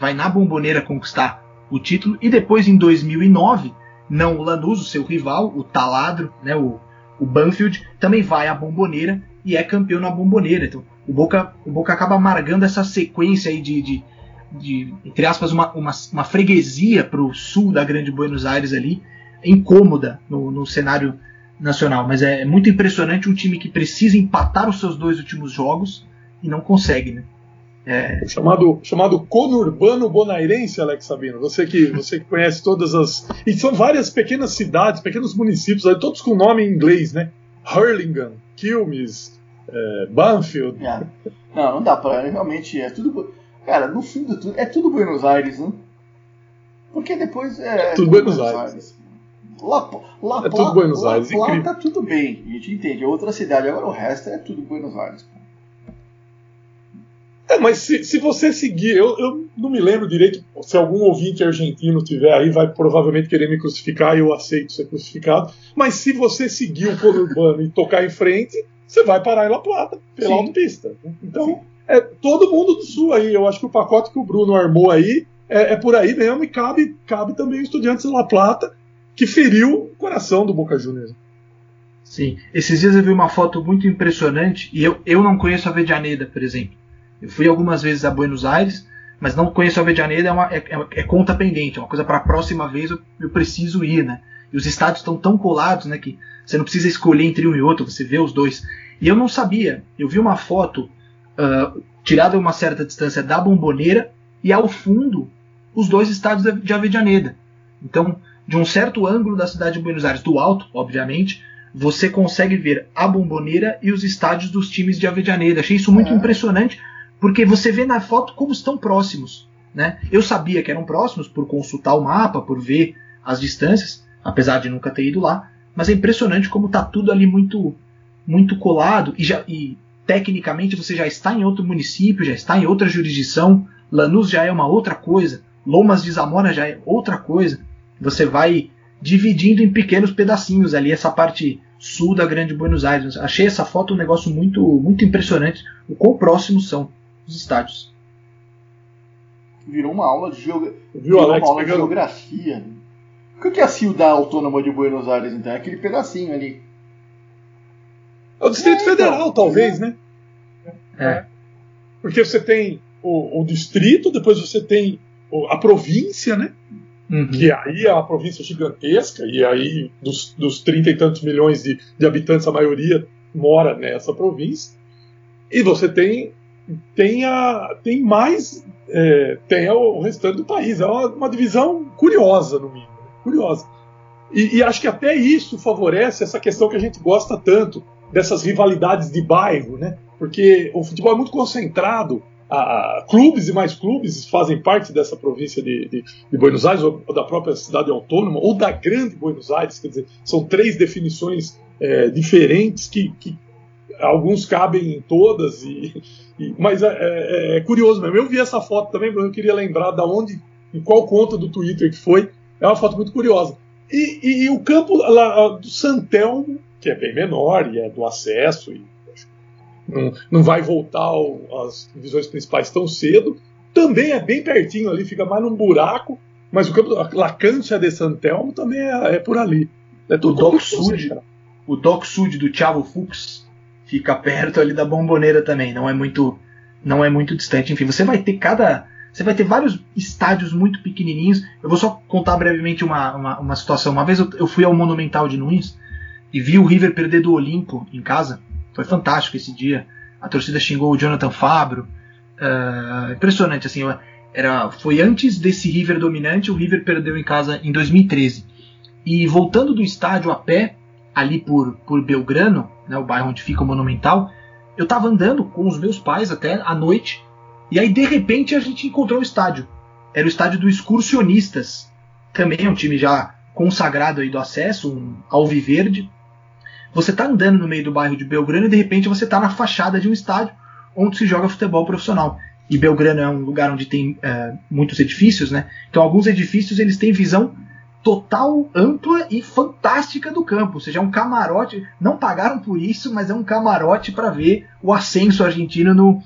vai na Bomboneira conquistar o título e depois em 2009, não o Lanús, o seu rival, o Taladro, né, o, o Banfield, também vai à Bomboneira e é campeão na bomboneira. Então, o Boca, o Boca acaba amargando essa sequência aí de, de, de entre aspas, uma, uma, uma freguesia para o sul da Grande Buenos Aires ali, incômoda no, no cenário nacional. Mas é muito impressionante um time que precisa empatar os seus dois últimos jogos e não consegue, né? É... Chamado, chamado conurbano bonairense, Alex Sabino. Você que, você que conhece todas as. E são várias pequenas cidades, pequenos municípios, todos com nome em inglês, né? Hurlingham, Quilmes, é, Banfield. É. Não, não dá pra. Realmente é tudo. Cara, no fim do tudo, é tudo Buenos Aires, né? Porque depois é. é tudo, tudo, Buenos, Buenos Aires. Aires. La, La, é tudo Buenos La Aires. Plata, tá tudo bem, a gente entende. É outra cidade, agora o resto é tudo Buenos Aires. É, mas se, se você seguir, eu, eu não me lembro direito, se algum ouvinte argentino tiver aí, vai provavelmente querer me crucificar e eu aceito ser crucificado. Mas se você seguir o conurbano e tocar em frente, você vai parar em La Plata, pela Sim. autopista. Então, é todo mundo do sul aí. Eu acho que o pacote que o Bruno armou aí é, é por aí mesmo e cabe, cabe também estudiantes de La Plata, que feriu o coração do Boca Juniors. Sim, esses dias eu vi uma foto muito impressionante e eu, eu não conheço a Vedianeda, por exemplo. Eu fui algumas vezes a Buenos Aires, mas não conheço a Vedianeda, é, uma, é, é, é conta pendente, é uma coisa para a próxima vez eu, eu preciso ir, né? E os estádios estão tão colados, né, que você não precisa escolher entre um e outro, você vê os dois. E eu não sabia. Eu vi uma foto uh, tirada a uma certa distância da bomboneira e ao fundo os dois estádios de Avejaneda. Então, de um certo ângulo da cidade de Buenos Aires, do alto, obviamente, você consegue ver a bomboneira e os estádios dos times de Avejaneda. Achei isso muito é. impressionante, porque você vê na foto como estão próximos. Né? Eu sabia que eram próximos por consultar o mapa, por ver as distâncias, apesar de nunca ter ido lá, mas é impressionante como está tudo ali muito muito colado e, já, e tecnicamente você já está em outro município, já está em outra jurisdição, Lanús já é uma outra coisa, Lomas de Zamora já é outra coisa. Você vai dividindo em pequenos pedacinhos ali essa parte sul da Grande Buenos Aires. Achei essa foto um negócio muito, muito impressionante, o quão próximos são os estádios. Virou uma aula de, geog... Viu, Alex, uma aula de pegando- geografia. O que é a Ciudad Autônoma de Buenos Aires, então? É aquele pedacinho ali. É o Distrito É, Federal, então. talvez, né? É. Porque você tem o, o distrito, depois você tem o- a província, né? Uhum. Que aí é uma província gigantesca, e aí dos, dos 30 e tantos milhões de, de habitantes, a maioria mora nessa província. E você tem, tem, a, tem mais. é, tem o restante do país. É uma, uma divisão curiosa, no mínimo. Curiosa. E, e acho que até isso favorece essa questão que a gente gosta tanto, dessas rivalidades de bairro, né? Porque o futebol é muito concentrado. A, a- clubes e mais clubes fazem parte dessa província de, de, de Buenos Aires, ou, ou da própria cidade autônoma, ou da grande Buenos Aires, quer dizer, são três definições é, diferentes que, que alguns cabem em todas, e, e- mas é, é- é curioso mesmo. Eu vi essa foto também, Bruno, eu queria lembrar da onde, em qual conta do Twitter que foi. É uma foto muito curiosa. E, e- e o campo lá, do Santelmo, que é bem menor e é do acesso, e não, não vai voltar às divisões principais tão cedo, também é bem pertinho ali, fica mais num buraco, mas o campo da La Cancha de Santelmo também é, é por ali. É O tudo Doc muito Sud, o Doc Sud do Thiago Fux fica perto ali da Bomboneira também, não é muito não é muito distante. Enfim, você vai ter cada você vai ter vários estádios muito pequenininhos. Eu vou só contar brevemente uma, uma, uma situação. Uma vez eu, eu fui ao Monumental de Nunes e vi o River perder do Olimpo em casa. Foi fantástico esse dia. A torcida xingou o Jonathan Fabro. Ah, impressionante, assim. Era, foi antes desse River dominante, o River perdeu em casa em 2013. E voltando do estádio a pé, ali por, por Belgrano, né, o bairro onde fica o Monumental, eu tava andando com os meus pais até à noite, e aí de repente a gente encontrou o estádio. Era o estádio do Excursionistas, também é um time já consagrado aí do acesso, um alviverde. Você tá andando no meio do bairro de Belgrano e de repente você tá na fachada de um estádio onde se joga futebol profissional. E Belgrano é um lugar onde tem eh, muitos edifícios, né? Então alguns edifícios eles têm visão total, ampla e fantástica do campo. Ou seja, é um camarote. Não pagaram por isso, mas é um camarote para ver o ascenso argentino no,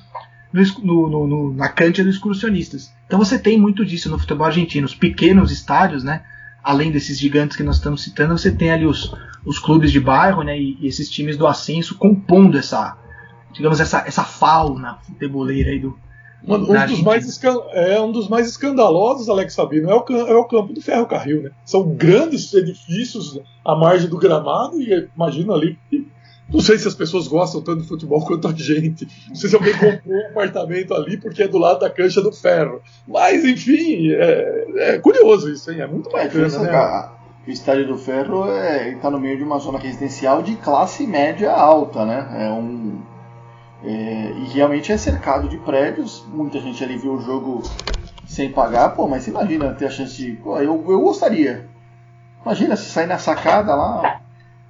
no, no- no- na cancha dos excursionistas. Então você tem muito disso no futebol argentino. Os pequenos estádios, né? Além desses gigantes que nós estamos citando, você tem ali os, os clubes de bairro, né? E, e esses times do ascenso compondo essa, digamos, essa, essa fauna futeboleira aí do, Um, um dos mais é um dos mais escandalosos, Alex Sabino, é o, é o campo do ferrocarril. Né? São grandes edifícios à margem do gramado e imagina ali. Não sei se as pessoas gostam tanto de futebol quanto a gente. Não sei se alguém comprou um apartamento ali porque é do lado da cancha do ferro. Mas, enfim, é, é curioso isso, hein? É muito É, bacana, é né? o Estádio do Ferro está no meio de uma zona residencial de classe média alta, né? É um, é, e realmente é cercado de prédios. Muita gente ali viu o jogo sem pagar. Pô, mas imagina ter a chance de. Pô, eu, eu gostaria. Imagina se sair na sacada lá,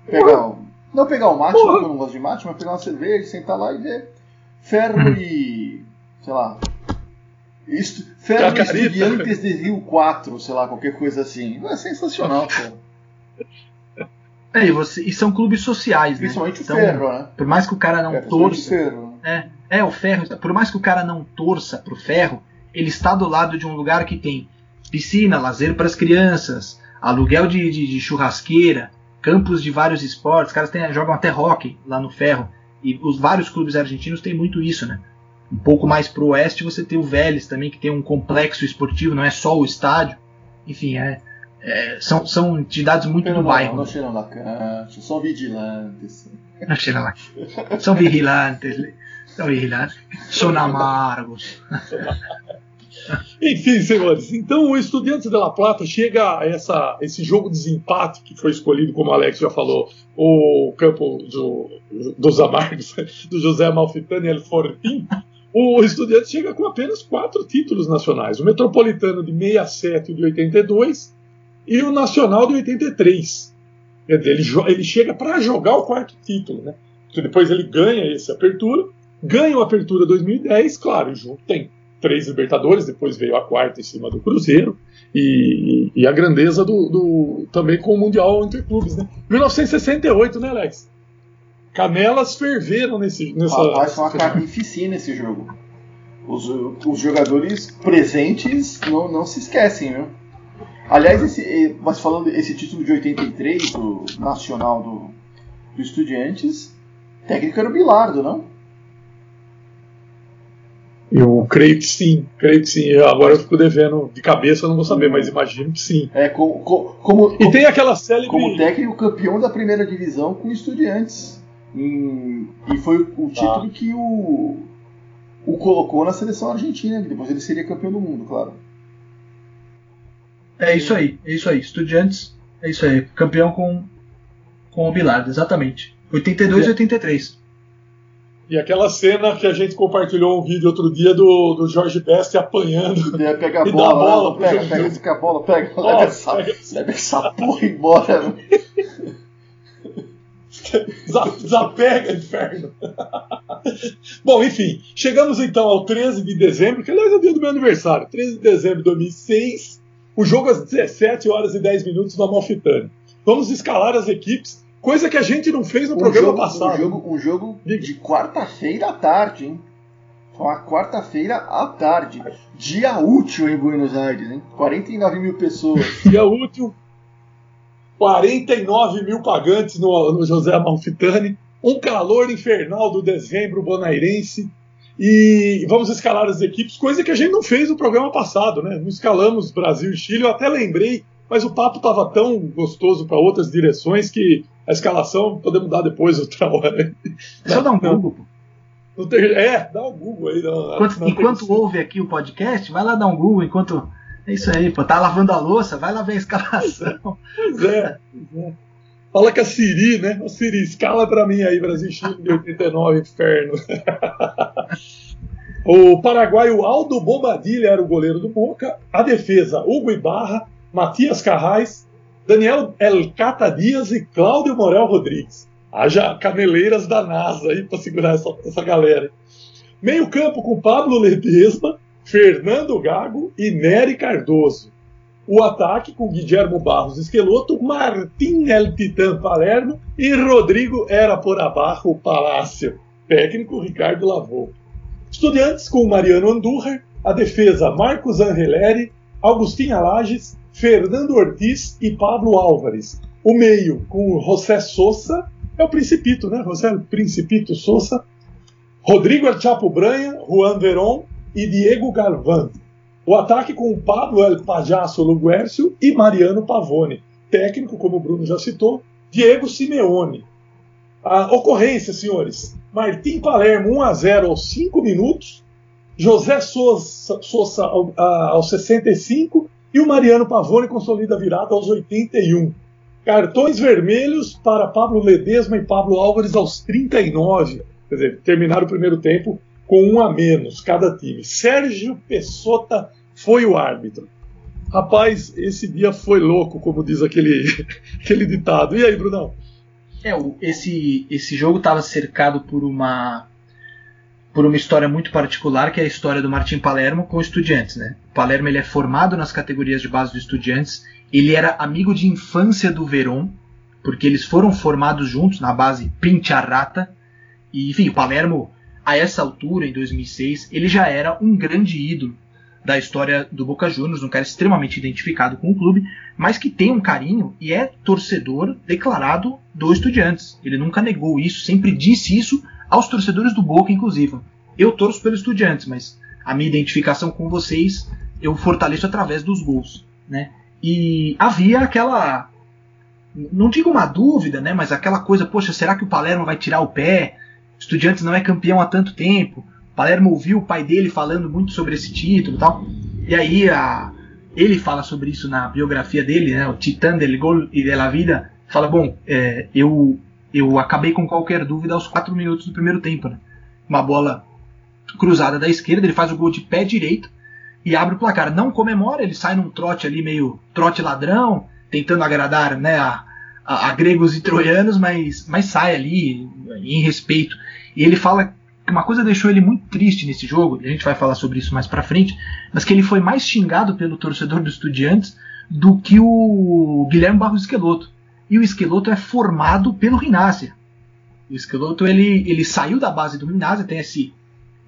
pegar o- não pegar o mate, porque eu não gosto de mate, mas pegar uma cerveja, sentar lá e ver Ferro e. sei lá. Estu, ferro e. Estudiantes de Rio 4, sei lá, qualquer coisa assim. É sensacional, pô. É, e, você, e são clubes sociais, né? Principalmente Então, o ferro, né? Por mais que o cara não É, torça. ferro. É, é, o ferro. Por mais que o cara não torça pro ferro, ele está do lado de um lugar que tem piscina, lazer para as crianças, aluguel de, de, de churrasqueira, campos de vários esportes. Os caras jogam até hockey lá no ferro. E os vários clubes argentinos têm muito isso, né? Um pouco mais pro oeste você tem o Vélez também, que tem um complexo esportivo, não é só o estádio. Enfim, é, é, são, são entidades muito Pero do bairro. não cheiram na cancha, são vigilantes. Não cheira lá. São vigilantes. São vigilantes. São amargos. Enfim, senhores, então o Estudiantes de La Plata chega a essa, esse jogo de desempate que foi escolhido, como o Alex já falou, o campo do, dos amargos, do José Amalfitani El Fortin. O Estudiantes chega com apenas quatro títulos nacionais: o Metropolitano de 67 e de 82 e o Nacional de 83. Quer dizer, ele, ele chega para jogar o quarto título, né? Depois ele ganha esse Apertura, ganha o Apertura 2010, claro, junto tem três Libertadores, depois veio a quarta em cima do Cruzeiro, e, e a grandeza do, do, também com o Mundial Interclubes. Né? 1968, né, Alex? Canelas ferveram nesse, nessa. Rapaz, foi uma carnificina esse jogo. Os, os jogadores presentes não, não se esquecem, viu? Aliás, esse, mas falando esse título de 83 do Nacional do, do Estudiantes, técnico era o Bilardo, não? Eu creio que sim, creio que sim. Eu, agora eu fico devendo de cabeça, eu não vou saber, mas imagino que sim. É, como, como, e tem aquela série Como técnico campeão da primeira divisão com estudiantes. Em, e foi o título ah. que o, o colocou na seleção argentina, que depois ele seria campeão do mundo, claro. É isso aí, é isso aí. Estudiantes, é isso aí. Campeão com, com o Bilardo, exatamente. 82 e 83. E aquela cena que a gente compartilhou um vídeo outro dia do, do Jorge Best apanhando. É, pega a bola, a bola né? pega, pega, pega a bola, pega, oh, leva, essa, pega. leva essa porra embora. Desapega, inferno. Bom, enfim, chegamos então ao 13 de dezembro, que aliás é o dia do meu aniversário, 13 de dezembro de 2006 o jogo às 17 horas e 10 minutos no Amalfitani. Vamos escalar as equipes, coisa que a gente não fez no um programa jogo, passado. Um jogo, um jogo de quarta-feira à tarde, hein? Uma quarta-feira à tarde. Dia útil em Buenos Aires, hein? 49 mil pessoas. Dia útil. 49 mil pagantes no, no José Amalfitani. Um calor infernal do dezembro bonairense. E vamos escalar as equipes, coisa que a gente não fez no programa passado, né? Não escalamos Brasil e Chile, eu até lembrei, mas o papo estava tão gostoso para outras direções que a escalação podemos dar depois outra hora. Só dar um Google, pô. É, dá um Google aí. enquanto, enquanto ouve aqui o podcast, vai lá dar um Google enquanto. É isso aí, pô. Tá lavando a louça, vai lá ver a escalação. pois é, pois é. Fala com a Siri, né? O Siri, escala para mim aí, Brasil Chile de 89, inferno. o paraguaio Aldo Bobadilha era o goleiro do Boca. A defesa, Hugo Ibarra, Matias Carrais, Daniel Elcata Dias e Cláudio Morel Rodrigues. Haja caneleiras da NASA aí para segurar essa, essa galera. Meio campo com Pablo Ledesma, Fernando Gago e Nery Cardoso o ataque com Guilhermo Barros Esqueloto, Martim El Titã Palermo e Rodrigo Era por Abajo Palácio. Técnico Ricardo Lavou. Estudiantes com Mariano Andújar, a defesa Marcos Angeleri, Agostinho Alages, Fernando Ortiz e Pablo Álvares. O meio com José Sousa, é o Principito, né? José Principito Sousa, Rodrigo El Chapo Branha, Juan Veron e Diego Galvão. O ataque com o Pablo El Pajasso Luguércio e Mariano Pavone. Técnico, como o Bruno já citou, Diego Simeone. A ocorrência, senhores. Martim Palermo 1 a 0 aos 5 minutos. José Sousa, Sousa aos 65 e o Mariano Pavone consolida a virada aos 81. Cartões vermelhos para Pablo Ledesma e Pablo Álvares aos 39. Quer dizer, terminaram o primeiro tempo com um a menos cada time. Sérgio Pessota foi o árbitro. Rapaz, esse dia foi louco, como diz aquele, aquele ditado. E aí, Brunão? É, esse, esse jogo estava cercado por uma por uma história muito particular, que é a história do Martim Palermo com estudiantes. Né? O Palermo ele é formado nas categorias de base do estudiantes, ele era amigo de infância do Verón, porque eles foram formados juntos na base Pincharrata. E, enfim, o Palermo a essa altura, em 2006, ele já era um grande ídolo da história do Boca Juniors, um cara extremamente identificado com o clube, mas que tem um carinho e é torcedor declarado do Estudiantes. Ele nunca negou isso, sempre disse isso aos torcedores do Boca, inclusive. Eu torço pelo Estudiantes, mas a minha identificação com vocês eu fortaleço através dos gols, né? E havia aquela não digo uma dúvida, né, mas aquela coisa, poxa, será que o Palermo vai tirar o pé? Estudiantes não é campeão há tanto tempo. Palermo ouviu o pai dele falando muito sobre esse título e tal. E aí a, ele fala sobre isso na biografia dele, né, o Titã del Gol e de la Vida. Fala, bom, é, eu, eu acabei com qualquer dúvida aos 4 minutos do primeiro tempo. Né? Uma bola cruzada da esquerda, ele faz o gol de pé direito e abre o placar. Não comemora, ele sai num trote ali meio trote ladrão, tentando agradar né, a, a, a gregos e troianos, mas, mas sai ali em respeito. E ele fala uma coisa deixou ele muito triste nesse jogo, e a gente vai falar sobre isso mais pra frente, mas que ele foi mais xingado pelo torcedor do Estudiantes do que o Guilherme Barros Esqueloto. E o Esqueloto é formado pelo Rinácia. O Esqueloto ele, ele saiu da base do Rinácia, tem esse,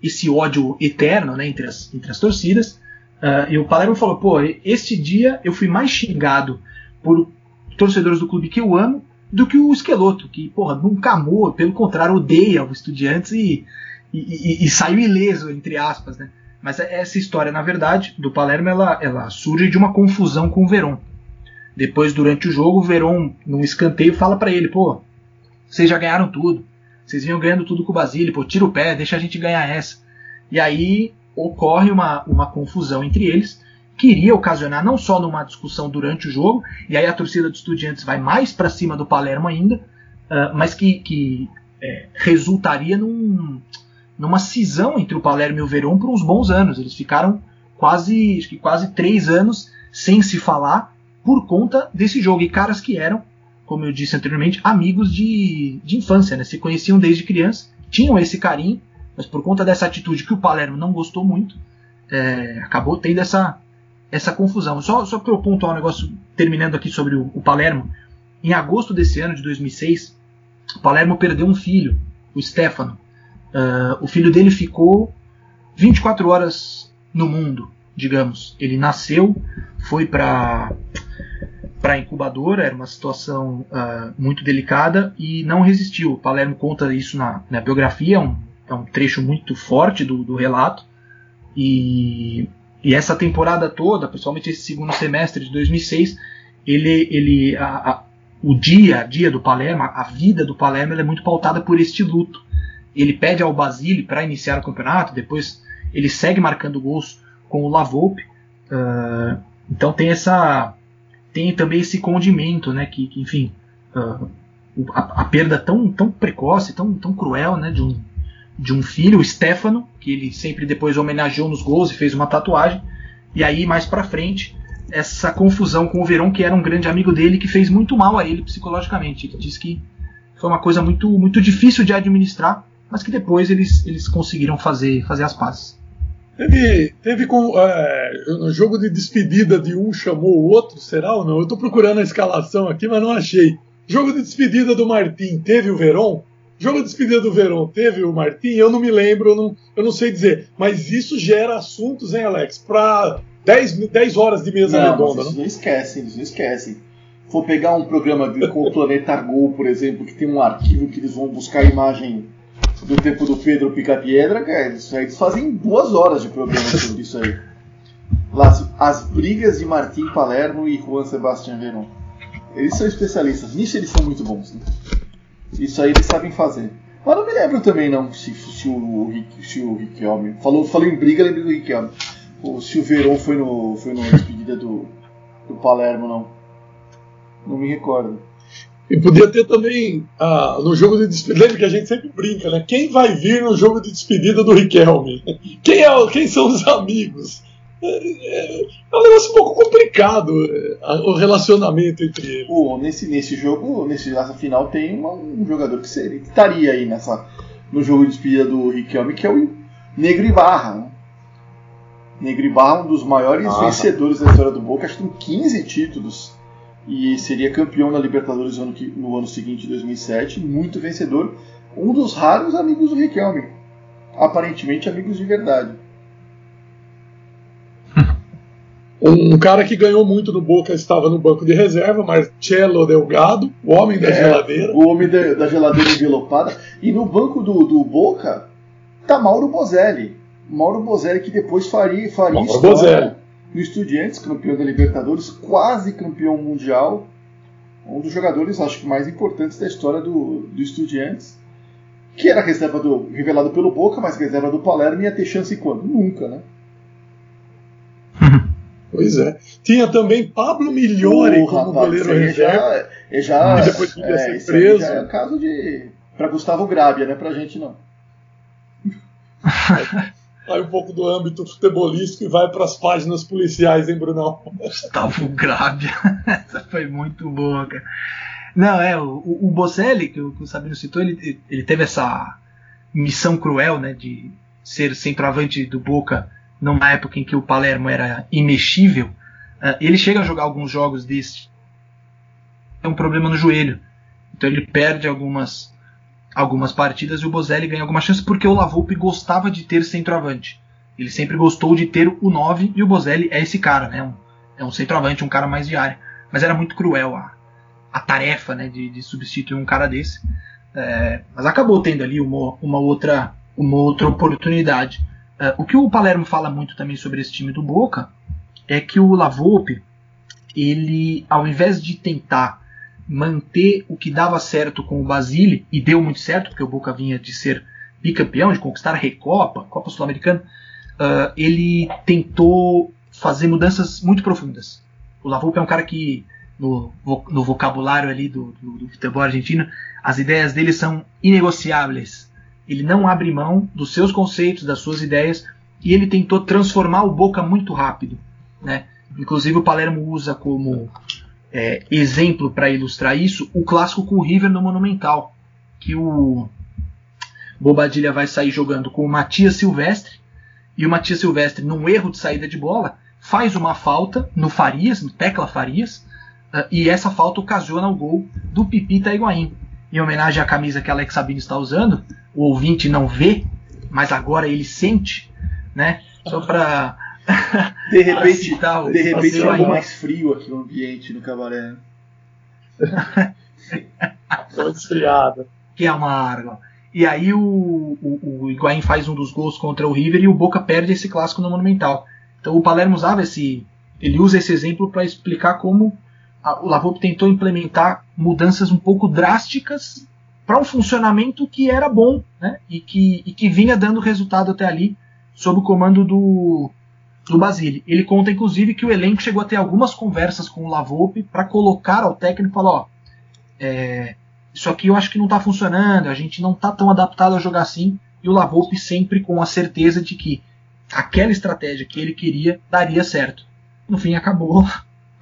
esse ódio eterno né, entre, as, entre as torcidas. Uh, e o Palermo falou: pô, este dia eu fui mais xingado por torcedores do clube que eu amo do que o Esqueloto, que, porra, nunca amou, pelo contrário, odeia o Estudiantes e, e, e, e, saiu ileso, entre aspas, né? Mas essa história, na verdade, do Palermo, ela, ela surge de uma confusão com o Verón. Depois, durante o jogo, o Verón, num escanteio, fala para ele, pô, vocês já ganharam tudo, vocês vinham ganhando tudo com o Basílio, pô, tira o pé, deixa a gente ganhar essa. E aí ocorre uma, uma confusão entre eles, que iria ocasionar não só numa discussão durante o jogo, e aí a torcida dos estudiantes vai mais para cima do Palermo ainda, uh, mas que, que é, resultaria num, numa cisão entre o Palermo e o Verón por uns bons anos. Eles ficaram quase, acho que quase três anos sem se falar por conta desse jogo. E caras que eram, como eu disse anteriormente, amigos de, de infância, né? se conheciam desde criança, tinham esse carinho, mas por conta dessa atitude que o Palermo não gostou muito, é, acabou tendo essa, essa confusão. Só, só para eu pontuar um negócio, terminando aqui sobre o, o, Palermo. Em agosto desse ano, de 2006, o Palermo perdeu um filho, o Stefano. Uh, o filho dele ficou 24 horas no mundo, digamos. Ele nasceu, foi para para incubadora, era uma situação uh, muito delicada e não resistiu. O Palermo conta isso na, na biografia, é um, é um trecho muito forte do, do relato. E e essa temporada toda, principalmente esse segundo semestre de 2006, ele, ele, a, a, o dia a dia do Palermo, a vida do Palermo, é muito pautada por este luto. Ele pede ao Basile para iniciar o campeonato, depois ele segue marcando gols com o Lavolpe. Uh, então tem essa tem também esse condimento, né, que, que enfim, uh, a, a, perda tão, tão precoce, tão, tão cruel, né, de um, de um filho, o Stefano, que ele sempre depois homenageou nos gols e fez uma tatuagem. E aí, mais pra frente, essa confusão com o Verón, que era um grande amigo dele, que fez muito mal a ele psicologicamente. Ele diz que foi uma coisa muito, muito difícil de administrar, mas que depois eles, eles conseguiram fazer, fazer as pazes. Teve, teve com, é, no jogo de despedida de um chamou o outro, será ou não? Eu estou procurando a escalação aqui, mas não achei. Jogo de despedida do Martim, teve o Verón? Jogo de despedida do Verão teve o Martim? Eu não me lembro, eu não, eu não sei dizer. Mas isso gera assuntos, hein, Alex? Para 10, 10 horas de mesa não, redonda. Eles não esquecem, eles não esquecem. For pegar um programa com o Planeta Gol, por exemplo, que tem um arquivo que eles vão buscar a imagem do tempo do Pedro Pica-Piedra, isso aí eles fazem duas horas de programa sobre isso aí. As, as brigas de Martim Palermo e Juan Sebastián Verón. Eles são especialistas, nisso eles são muito bons. Né? Isso aí eles sabem fazer. Mas não me lembro também não se, se o, se o Riquelme. Falou, falou em briga, lembrei do Riquelme. Ou se o Verón foi no. foi na despedida do, do Palermo, não. Não me recordo. E podia ter também ah, no jogo de despedida. Lembra que a gente sempre brinca, né? Quem vai vir no jogo de despedida do Riquelme? Quem, é, quem são os amigos? é, um negócio um pouco complicado é, o relacionamento entre eles. Pô, nesse, nesse jogo, nesse, nessa final, tem uma, um jogador que, seria, que estaria aí nessa, no jogo de despedida do Riquelme, que é o Negro Ibarra. Né? Negro Ibarra, um dos maiores Nossa. vencedores da história do Boca, acho que tem 15 títulos. E seria campeão da Libertadores no ano, no ano seguinte, 2007. Muito vencedor. Um dos raros amigos do Riquelme. Aparentemente amigos de verdade. Um cara que ganhou muito no Boca estava no banco de reserva, Marcelo Delgado, o homem da é, geladeira. O homem da, da, geladeira envelopada. E no banco do, do Boca tá Mauro Bozelli. Mauro Bozelli que depois faria, faria Mauro história Bozelli. No Estudiantes, campeão da Libertadores, quase campeão mundial. Um dos jogadores, acho que mais importantes da história do, do Estudiantes. Que era reserva do, revelado pelo Boca, mas reserva do Palermo ia ter chance quando? Nunca, né? Pois é. Tinha também Pablo Migliore como rapaz, goleiro reserva. Já, já, e depois podia é, ser preso. Já é um caso de. para Gustavo Grábia, né? Pra gente não. Sai um pouco do âmbito futebolístico e vai para as páginas policiais, hein, Brunão? Gustavo Grábia. Essa foi muito boa, cara. Não, é, o, o Bocelli, que o, que o Sabino citou, ele, ele teve essa, missão cruel, né, de ser centroavante do Boca numa época em que o Palermo era imexível, uh, ele chega a jogar alguns jogos desse tem um problema no joelho. Então ele perde algumas algumas partidas e o Bozelli ganha algumas chances porque o Lavolpe gostava de ter centroavante. Ele sempre gostou de ter o 9 e o Bozelli é esse cara, né? Um, é um centroavante, um cara mais de área. Mas era muito cruel a, a tarefa né, de, de substituir um cara desse. É, mas acabou tendo ali uma, uma, outra, uma outra oportunidade. É, o que o Palermo fala muito também sobre esse time do Boca é que o Lavolpe, ele, ao invés de tentar manter o que dava certo com o Basile, e deu muito certo, porque o Boca vinha de ser bicampeão, de conquistar a Recopa, Copa Sul-Americana, uh, ele tentou fazer mudanças muito profundas. O Lavolpe é um cara que, no, no vocabulário ali do, do, do, futebol argentino, as ideias dele são inegociáveis. Ele não abre mão dos seus conceitos, das suas ideias, e ele tentou transformar o Boca muito rápido. Né? Inclusive o Palermo usa como é, exemplo para ilustrar isso o clássico com o River no Monumental, que o Bobadilha vai sair jogando com o Matias Silvestre, e o Matias Silvestre, num erro de saída de bola, faz uma falta no Farias, no Tecla Farias, uh, e essa falta ocasiona o gol do Pipita Higuaín. Em homenagem à camisa que Alex Sabino está usando, o ouvinte não vê, mas agora ele sente, né? Só para de repente, de repente é algo mais frio aqui no ambiente, no cabaré. Tô esfriado. Que é uma água. E aí o, o, o Higuaín faz um dos gols contra o River e o Boca perde esse clássico no Monumental. Então o Palermo usava esse. Ele usa esse exemplo para explicar como a, o Lavop tentou implementar mudanças um pouco drásticas para um funcionamento que era bom né? e, que, e que vinha dando resultado até ali sob o comando do, do Basile. Ele conta, inclusive, que o elenco chegou a ter algumas conversas com o Lavolpe para colocar ao técnico e falar: ó, é, isso aqui eu acho que não está funcionando, a gente não está tão adaptado a jogar assim. E o Lavolpe sempre com a certeza de que aquela estratégia que ele queria daria certo. No fim, acabou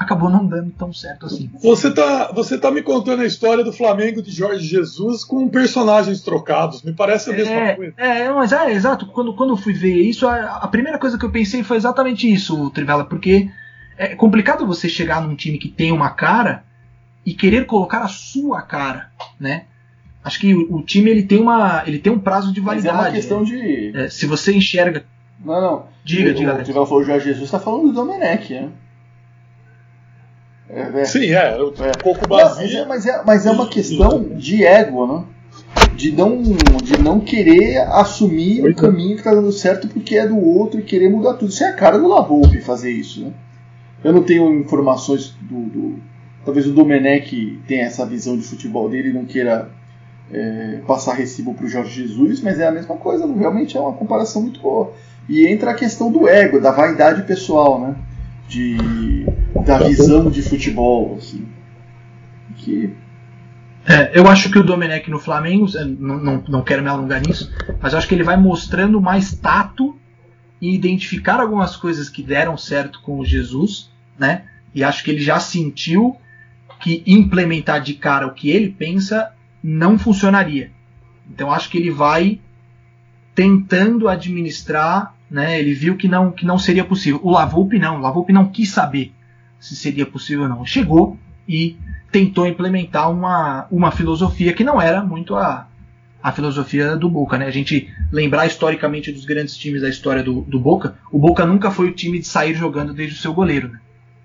acabou não dando tão certo assim. Você tá, você tá me contando a história do Flamengo de Jorge Jesus com personagens trocados. Me parece a mesma é, coisa. É, mas é, exato. Quando, quando eu fui ver isso, a, a, primeira coisa que eu pensei foi exatamente isso, Trivela, porque é complicado você chegar num time que tem uma cara e querer colocar a sua cara, né? Acho que o, o time ele tem uma, ele tem um prazo de validade. Mas é uma questão né? de. É, se você enxerga. Não, não. Diga, o, diga. O Trivela falou Jorge Jesus, está falando do Domenech, né? É, é. Sim, é, um é. pouco vazio. Mas, é, mas é uma questão de ego, né? De não, de não querer assumir o caminho que está dando certo porque é do outro e querer mudar tudo. Isso é a cara do Lavolpe fazer isso, né? Eu não tenho informações do, do talvez o Domenech tenha essa visão de futebol dele e não queira é, passar recibo para o Jorge Jesus, mas é a mesma coisa, realmente é uma comparação muito boa. E entra a questão do ego, da vaidade pessoal, né? De, da visão de futebol, assim. Que é, eu acho que o Domenech no Flamengo, não, não, não quero me alongar nisso, mas acho que ele vai mostrando mais tato e identificar algumas coisas que deram certo com o Jesus, né? E acho que ele já sentiu que implementar de cara o que ele pensa não funcionaria. Então acho que ele vai tentando administrar, né? Ele viu que não que não seria possível. O Lavolpe não, o Lavolpe não quis saber se seria possível ou não. Chegou e tentou implementar uma, uma filosofia que não era muito a, a filosofia do Boca, né? A gente lembrar historicamente dos grandes times da história do, do Boca, o Boca nunca foi o time de sair jogando desde o seu goleiro, né?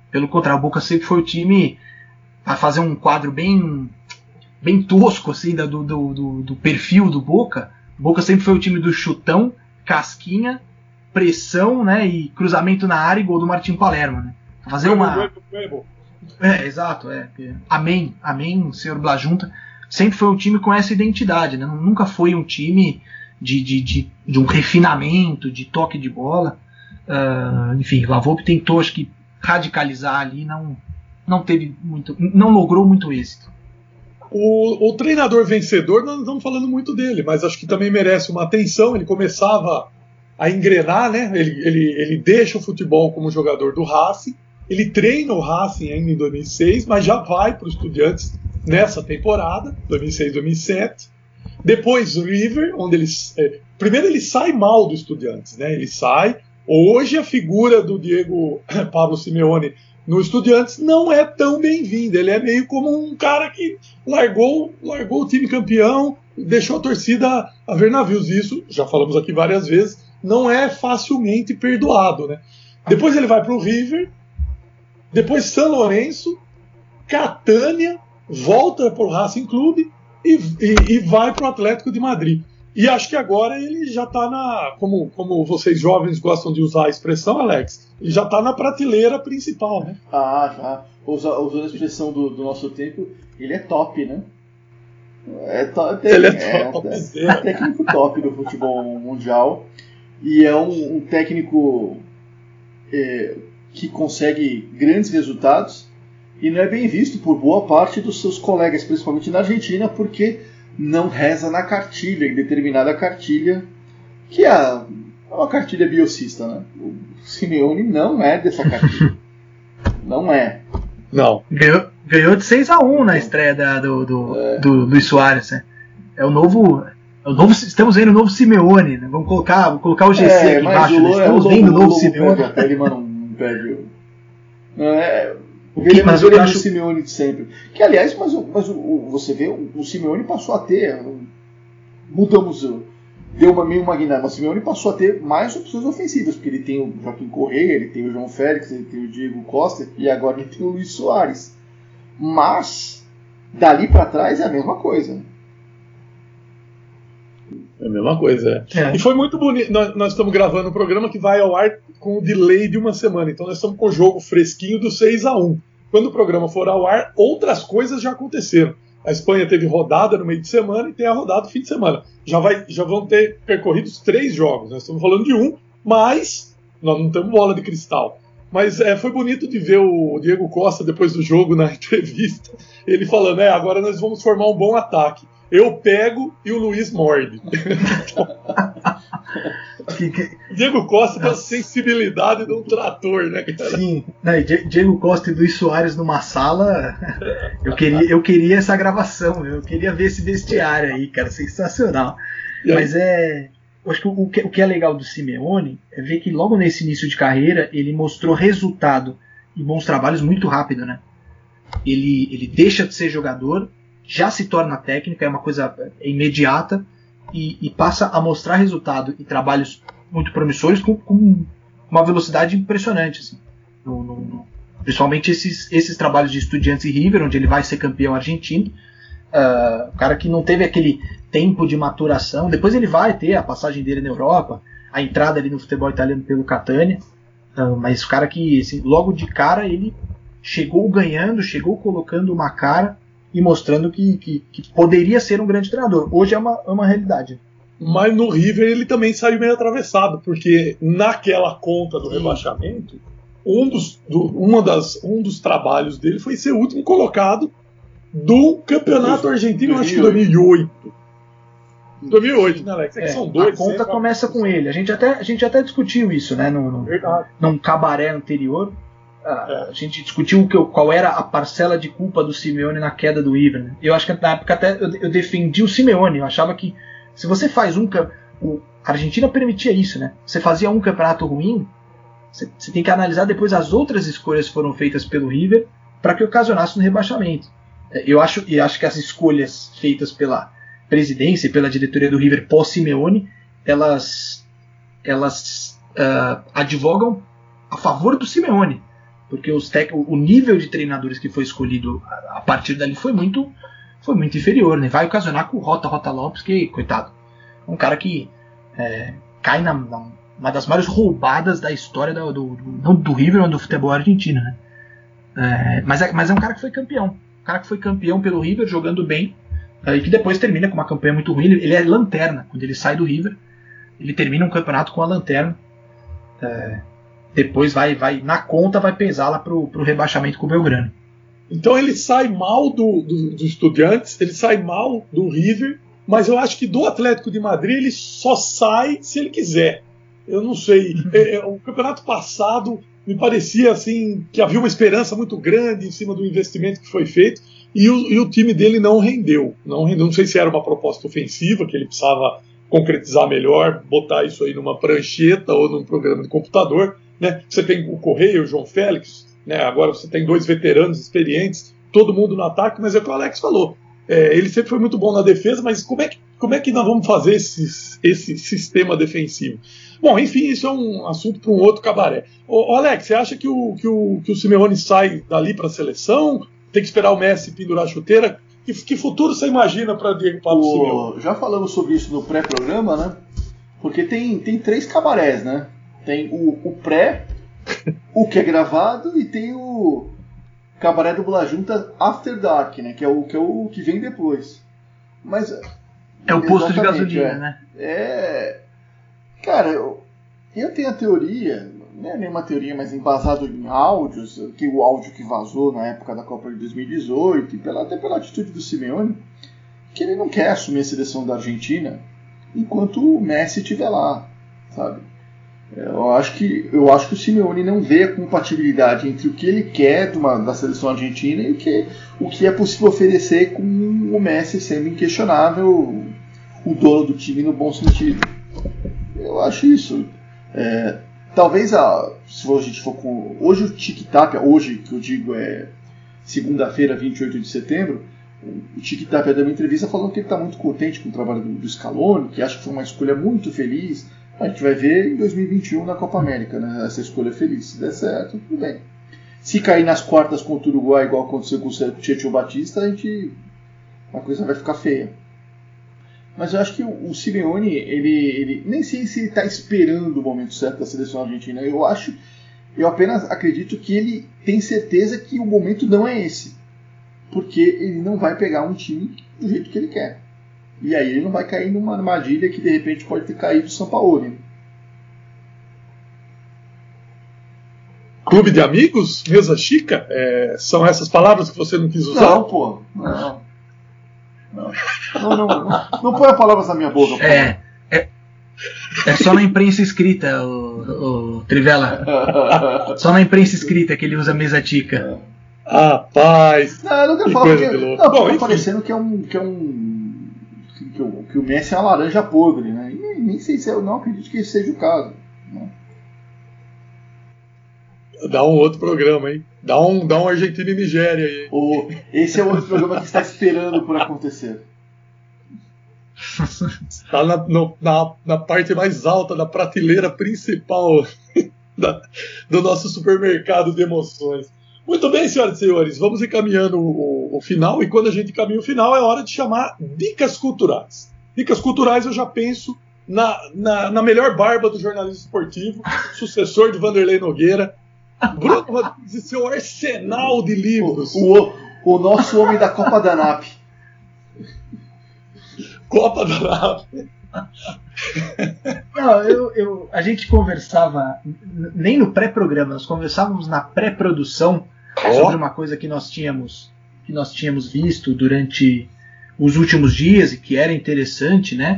Pelo contrário, o Boca sempre foi o time a fazer um quadro bem bem tosco assim do, do, do, do perfil do Boca. O Boca sempre foi o time do chutão, casquinha, pressão, né, e cruzamento na área e gol do Martim Palermo, né? Fazer uma é, exato, é. Amém, amém, senhor Blajunta. Sempre foi um time com essa identidade, né? Nunca foi um time de, de, de, de um refinamento, de toque de bola. Uh, enfim, Lavoupe tentou, acho que, radicalizar ali, não, não teve muito, não logrou muito êxito. O, o, treinador vencedor, nós não estamos falando muito dele, mas acho que também merece uma atenção. Ele começava a engrenar, né? Ele, ele, ele deixa o futebol como jogador do Racing, ele treina o Racing ainda em 2006, mas já vai para os Estudiantes nessa temporada, 2006-2007. Depois o River, onde ele. É, primeiro ele sai mal do Estudiantes, né? Ele sai. Hoje a figura do Diego Pablo Simeone no Estudiantes não é tão bem-vinda. Ele é meio como um cara que largou, largou o time campeão, deixou a torcida a ver navios. Isso, já falamos aqui várias vezes, não é facilmente perdoado. Né? Depois ele vai para o River, depois São Lourenço, Catânia, volta para o Racing Clube e, e, e vai para o Atlético de Madrid. E acho que agora ele já está na. Como, como vocês jovens gostam de usar a expressão, Alex, ele já está na prateleira principal, né? Ah, já. Usando a expressão do, do nosso tempo, ele é top, né? É, to, ele é, top. É, é, é técnico top do futebol mundial. E é um, um técnico é, que consegue grandes resultados e não é bem visto por boa parte dos seus colegas, principalmente na Argentina, porque não reza na cartilha, em determinada cartilha, que é uma cartilha biocista, né? O Simeone não é dessa cartilha. não é. Não. Ganhou, ganhou de 6 a 1 na estreia da, do, do, é. do Luiz Soares, né? É o novo. É o novo, estamos vendo o novo Simeone, né? Vamos colocar, vamos colocar o GC é, aqui embaixo. Né? Estamos é, vendo o novo Simeone. Ele, mano, não perde. É, ele mas é o acho... Simeone de sempre. Que, aliás, mas, mas o, você vê, o, o Simeone passou a ter. Mudamos. Deu uma meio uma guinada. Mas o Simeone passou a ter mais opções ofensivas, porque ele tem o Joaquim Correia, ele tem o João Félix, ele tem o Diego Costa e agora ele tem o Luiz Soares. Mas, dali para trás é a mesma coisa. É a mesma coisa, é. é. E foi muito bonito. Nós, nós, estamos gravando um programa que vai ao ar com o delay de uma semana. Então nós estamos com o jogo fresquinho do 6 a 1 Quando o programa for ao ar, outras coisas já aconteceram. A Espanha teve rodada no meio de semana e tem a rodada no fim de semana. Já, vai, já vão ter percorridos três jogos. Nós estamos falando de um, mas nós não temos bola de cristal. Mas é, foi bonito de ver o Diego Costa depois do jogo na entrevista, ele falando: é, agora nós vamos formar um bom ataque eu pego e o Luiz morde. que, que... Diego Costa tem a sensibilidade de um trator, né, cara? Sim, né, Diego Costa e Luiz Soares numa sala. Eu queria, eu queria essa gravação, eu queria ver esse vestiário aí, cara, sensacional. Mas é. Eu acho que o, que o que é legal do Simeone é ver que logo nesse início de carreira ele mostrou resultado e bons trabalhos muito rápido, né? Ele, ele deixa de ser jogador já se torna técnica, é uma coisa imediata e, e passa a mostrar resultado e trabalhos muito promissores com, com uma velocidade impressionante. Assim, no, no, principalmente esses, esses trabalhos de Estudiantes e River, onde ele vai ser campeão argentino. Uh, o cara que não teve aquele tempo de maturação. Depois ele vai ter a passagem dele na Europa, a entrada ali no futebol italiano pelo Catania. Uh, mas o cara que assim, logo de cara ele chegou ganhando, chegou colocando uma cara e mostrando que, que, que, poderia ser um grande treinador. Hoje é uma, é uma realidade. Mas no River ele também saiu meio atravessado, porque naquela conta do Sim. rebaixamento, um dos, do, uma das, um dos trabalhos dele foi ser o último colocado do campeonato argentino, acho que 2008. 2008, né, Alex? É, é são dois. A conta começa com ele. A gente até, a gente até discutiu isso, né, no, no, num cabaré anterior a, gente discutiu qual era a parcela de culpa do Simeone na queda do River. Né? Eu acho que na época até eu, eu, defendi o Simeone. Eu achava que se você faz um o, a Argentina permitia isso, né? Você fazia um campeonato ruim, você, você tem que analisar depois as outras escolhas que foram feitas pelo River para que ocasionasse um rebaixamento. É, eu acho e acho que as escolhas feitas pela presidência e pela diretoria do River pós Simeone, elas elas uh, advogam a favor do Simeone porque os tec, o nível de treinadores que foi escolhido a partir dali foi muito foi muito inferior, né? Vai ocasionar com o Rota Rota Lopes, que coitado, um cara que é, cai na, na, uma das maiores roubadas da história do, do, do, River ou do futebol argentino, né? É, mas, é, mas é um cara que foi campeão, um cara que foi campeão pelo River jogando bem é, e que depois termina com uma campanha muito ruim. Ele, ele é lanterna quando ele sai do River, ele termina um campeonato com a lanterna. É, depois vai, vai na conta vai pesar lá pro, pro rebaixamento com o Belgrano. Então ele sai mal do, do, do Estudiantes, ele sai mal do River, mas eu acho que do Atlético de Madrid ele só sai se ele quiser. Eu não sei. É, é, o campeonato passado me parecia assim que havia uma esperança muito grande em cima do investimento que foi feito. e o, e o time dele não rendeu. Não rendeu. Não sei se era uma proposta ofensiva que ele precisava concretizar melhor, botar isso aí numa prancheta ou num programa de computador. Né? Você tem o Correia, o João Félix, né? agora você tem dois veteranos experientes, todo mundo no ataque, mas é o que o Alex falou. É, ele sempre foi muito bom na defesa, mas como é que, como é que nós vamos fazer esse, esse sistema defensivo? Bom, enfim, isso é um assunto para um outro cabaré. Ô, ô, Alex, você acha que o, que o, que o Simeone sai dali para a seleção? Tem que esperar o Messi pendurar a chuteira? Que, que futuro você imagina para Diego Pablo O- Simeone? já falamos sobre isso no pré-programa, né? Porque tem, tem três cabarés, né? Tem o, o pré, o que é gravado e tem o cabaré do Bula Junta After Dark, né? Que é o que, é o que vem depois. Mas É o posto de gasolina, é. né? é. Cara, eu, eu tenho a teoria, não é nenhuma teoria, mas embasado em áudios, que o áudio que vazou na época da Copa de 2018, e pela, até pela atitude do Simeone, que ele não quer assumir a seleção da Argentina enquanto o Messi estiver lá, sabe? Eu acho que eu acho que o Simeone não vê a compatibilidade entre o que ele quer uma- da seleção argentina e o que, o que é possível oferecer com o Messi sendo inquestionável o dono do time no bom sentido. Eu acho isso. É, talvez a, se a gente for com hoje o Tic Tac, hoje que eu digo é segunda-feira, 28 de setembro, o Tic Tac deu uma entrevista falando que ele está muito contente com o trabalho do, do Scaloni, que acha que foi uma escolha muito feliz. A gente vai ver em 2021 na Copa América, né, essa escolha feliz. Se der certo, tudo bem. Se cair nas quartas contra o Uruguai, igual aconteceu com o Tietchan Batista, a gente a coisa vai ficar feia. Mas eu acho que o, Simeone, ele, ele nem sei se ele está esperando o momento certo da seleção argentina. Eu acho, eu apenas acredito que ele tem certeza que o momento não é esse, porque ele não vai pegar um time do jeito que ele quer. E aí ele não vai cair numa armadilha que de repente pode ter caído o São Paulo. Clube de amigos? Mesa chica? É, são essas palavras que você não quis usar? Não, pô, não. Não, não, não, não, não põe palavras na minha boca. pô. É, é, é só na imprensa escrita, o, o Trivela. Só na imprensa escrita que ele usa mesa tica. Rapaz. Não, eu não quero Que falar porque, não, Bom, tá parecendo que é um. Que, é um que, o, que o Messi é uma laranja podre, né? E nem, sei se eu não acredito que esse seja o caso. né? Dá um outro programa, hein? Dá um, dá um Argentina e Nigéria aí. Ou esse é outro programa que está esperando por acontecer. Tá na, no- na, na parte mais alta da prateleira principal da- do nosso supermercado de emoções. Muito bem, senhoras e senhores, vamos encaminhando o, o- o final, e quando a gente caminha o final, é hora de chamar dicas culturais. Dicas culturais eu já penso na, na, na melhor barba do jornalismo esportivo, sucessor de Vanderlei Nogueira, Bruno Rodrigues e seu arsenal de livros. O, o nosso homem da Copa da NAP. Copa da Nave. Não, eu, eu- a gente conversava, nem no pré-programa, nós conversávamos na pré-produção sobre uma coisa que nós tínhamos que nós tínhamos visto durante os últimos dias e que era interessante, né?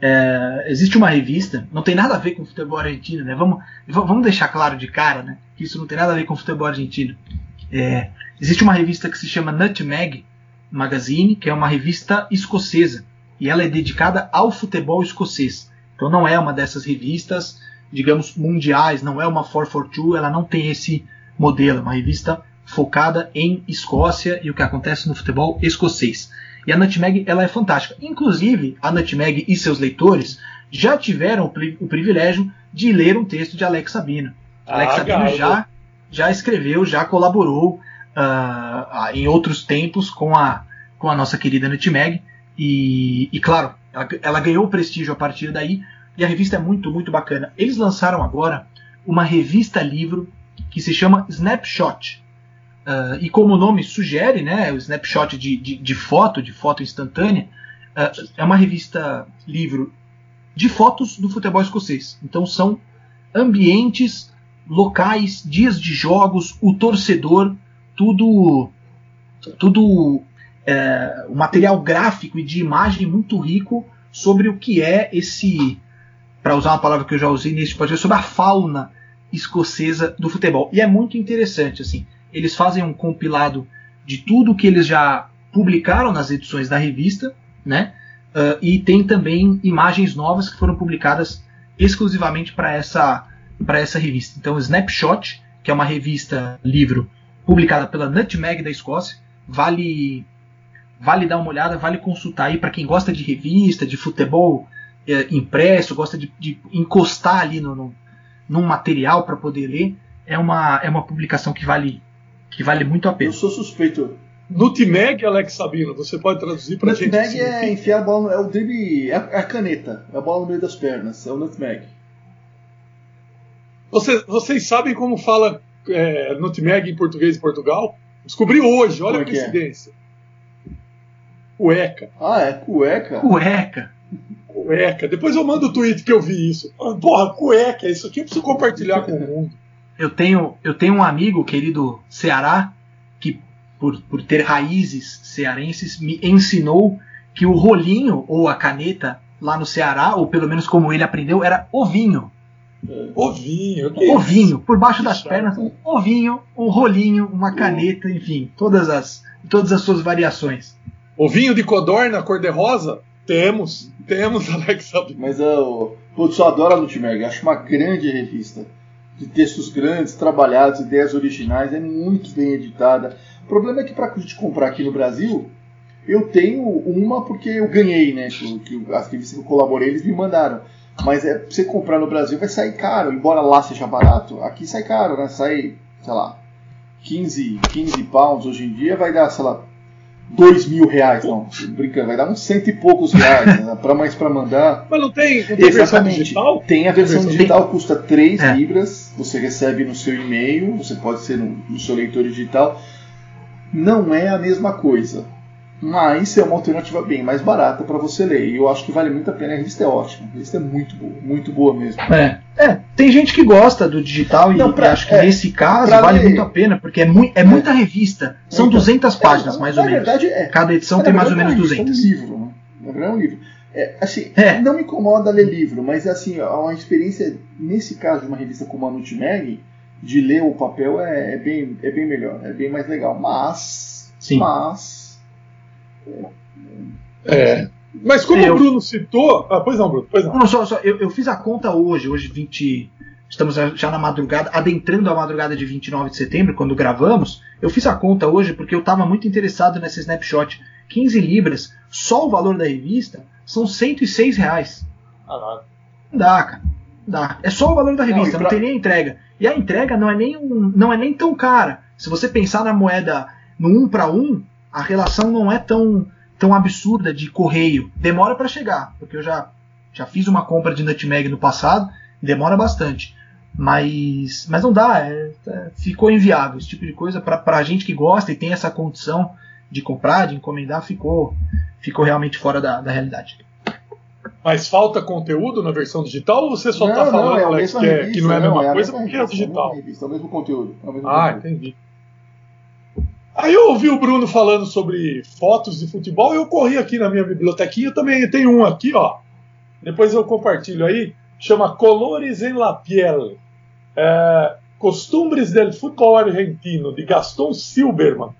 É, existe uma revista, não tem nada a ver com futebol argentino, né? Vamos, vamos deixar claro de cara, né? Que isso não tem nada a ver com futebol argentino. É, existe uma revista que se chama Nutmeg Magazine, que é uma revista escocesa e ela é dedicada ao futebol escocês. Então não é uma dessas revistas, digamos, mundiais, não é uma 442, ela não tem esse modelo, uma revista focada em Escócia e o que acontece no futebol escocês. E a Nutmeg ela é fantástica. Inclusive, a Nutmeg e seus leitores já tiveram o, pri- o privilégio de ler um texto de Alex Sabino. Alex Ah, Sabino garoto. já, já escreveu, já colaborou ah, em outros tempos com a, com a nossa querida Nutmeg. E, e claro, ela, ela ganhou prestígio a partir daí. E a revista é muito, muito bacana. Eles lançaram agora uma revista livro que se chama Snapshot. Ah, e como o nome sugere, né, o snapshot de, de, de foto, de foto instantânea, ah, é uma revista livro de fotos do futebol escocês. Então são ambientes, locais, dias de jogos, o torcedor, tudo, tudo é, um material gráfico e de imagem muito rico sobre o que é esse, para usar uma palavra que eu já usei nesse podcast, sobre a fauna escocesa do futebol. E é muito interessante, assim. Eles fazem um compilado de tudo que eles já publicaram nas edições da revista, né? Uh, e tem também imagens novas que foram publicadas exclusivamente para essa, essa revista. Então, Snapshot, que é uma revista livro publicada pela Nutmeg da Escócia, vale vale dar uma olhada, vale consultar aí para quem gosta de revista, de futebol é, impresso, gosta de, de, encostar ali no, no num material para poder ler. É uma, é uma publicação que vale que vale muito a pena. Eu sou suspeito. Nutmeg, Alex Sabino, você pode traduzir para gente? Nutmeg é enfiar a bola, é o drible, é a, é a caneta, é a bola no meio das pernas, é o nutmeg. Você, vocês sabem como fala é, nutmeg em português em Portugal? Descobri hoje, olha como a é? coincidência. É? Cueca. Ah, é cueca? Cueca. Cueca. Depois eu mando o tweet que eu vi isso. Porra, cueca, isso aqui eu preciso compartilhar com o mundo. Eu tenho, eu tenho um amigo, querido Ceará, que por, por ter raízes cearenses, me ensinou que o rolinho ou a caneta lá no Ceará, ou pelo menos como ele aprendeu, era ovinho. Ovinho, ovinho, por baixo das pernas, um ovinho, um rolinho, uma caneta, enfim, todas as, todas as suas variações. Ovinho de codorna, cor de rosa? Temos, temos, Alex. Mas eu, putz, eu adoro a Nutmeg, acho uma grande revista. De textos grandes, trabalhados, ideias originais, é muito bem editada. O problema é que para a gente comprar aqui no Brasil, eu tenho uma porque eu ganhei, né? Que, que as revistas que eu colaborei, eles me mandaram. Mas é, pra você comprar no Brasil vai sair caro, embora lá seja barato, aqui sai caro, né? Sai, sei lá, 15, 15 pounds hoje em dia, vai dar, sei lá, 2 mil reais, não, brincando, vai dar uns cento e poucos reais, né, para mais para mandar. Mas não tem, não tem versão digital? Tem a versão, digital, custa 3 é. libras, você recebe no seu e-mail, você pode ser no, no seu leitor digital. Não é a mesma coisa. Mas é uma alternativa bem mais barata para você ler. E eu acho que vale muito a pena. A revista é ótima. A revista é muito boa, muito boa mesmo. É, é tem gente que gosta do digital e pra, acho que é, nesse caso vale ler, muito a pena, porque é, mu é muita revista. São então, 200 páginas, mais ou menos. Verdade, é. Cada edição tem mais ou menos 200. É um livro, né? Na verdade é um livro. É, assim, é. não me incomoda ler livro, mas assim, uma experiência, nesse caso de uma revista como a Nutmeg, de ler o papel é, é, bem, é bem melhor, é bem mais legal. Mas, Sim. mas é. Mas como eu, o Bruno citou. Ah, pois não, Bruno, pois não. não só, só, eu, eu, fiz a conta hoje, hoje 20. Estamos já na madrugada, adentrando a madrugada de 29 de setembro, quando gravamos. Eu fiz a conta hoje porque eu estava muito interessado nessa snapshot. 15 libras, só o valor da revista, são 106 reais. Ah, não dá, cara. Não dá. É só o valor da revista, não, pra... não tem nem a entrega. E a entrega não é nem, um, não é nem tão cara. Se você pensar na moeda no 1 para 1, a relação não é tão, tão absurda de correio. Demora para chegar, porque eu já, já fiz uma compra de Nutmeg no passado, demora bastante. Mas, mas não dá, é, é, ficou inviável. Esse tipo de coisa, para a gente que gosta e tem essa condição de comprar, de encomendar, ficou, ficou realmente fora da, da realidade. Mas falta conteúdo na versão digital ou você só está falando, é Alex, que, é, que, não é a mesma é coisa porque é digital? É o mesmo conteúdo. É o mesmo ah, conteúdo. entendi. Aí eu ouvi o Bruno falando sobre fotos de futebol, eu corri aqui na minha bibliotequinha, também tem um aqui, ó. Depois eu compartilho aí, chama Colores en la Piel. É, Costumbres del Futebol Argentino, de Gaston Silberman.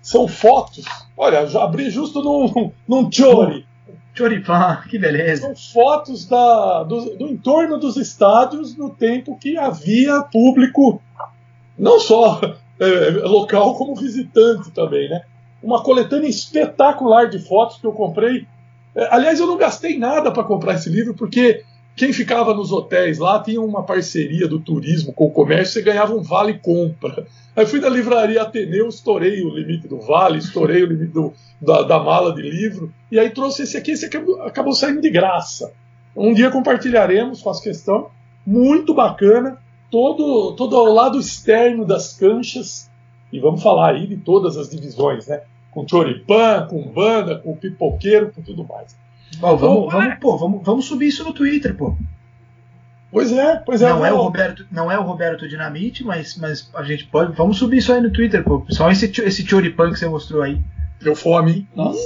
São fotos. Olha, abri justo num, num chori. Choripan, que beleza. São fotos da, do, do entorno dos estádios no tempo que havia público, não só é, local como visitante também, né? Uma coletânea espetacular de fotos que eu comprei. É, aliás, eu não gastei nada para comprar esse livro, porque quem ficava nos hotéis lá tinha uma parceria do turismo com o comércio, você ganhava um vale compra. Aí fui na livraria Ateneu, estourei o limite do vale, estourei o limite do, da, da, mala de livro, e aí trouxe esse aqui, esse acabou, acabou saindo de graça. Um dia compartilharemos, faço questão, muito bacana todo, todo ao lado externo das canchas, e vamos falar aí de todas as divisões, né? Com choripan, com banda, com pipoqueiro, com tudo mais. Bom, vamos, vamos, pô, vamos, vamos subir isso no Twitter, pô. Pois é, pois é. Não é o Roberto, não é o Roberto Dinamite, mas, mas a gente pode, vamos subir isso aí no Twitter, pô. Só esse esse choripan que você mostrou aí. Deu fome, hein? Nossa.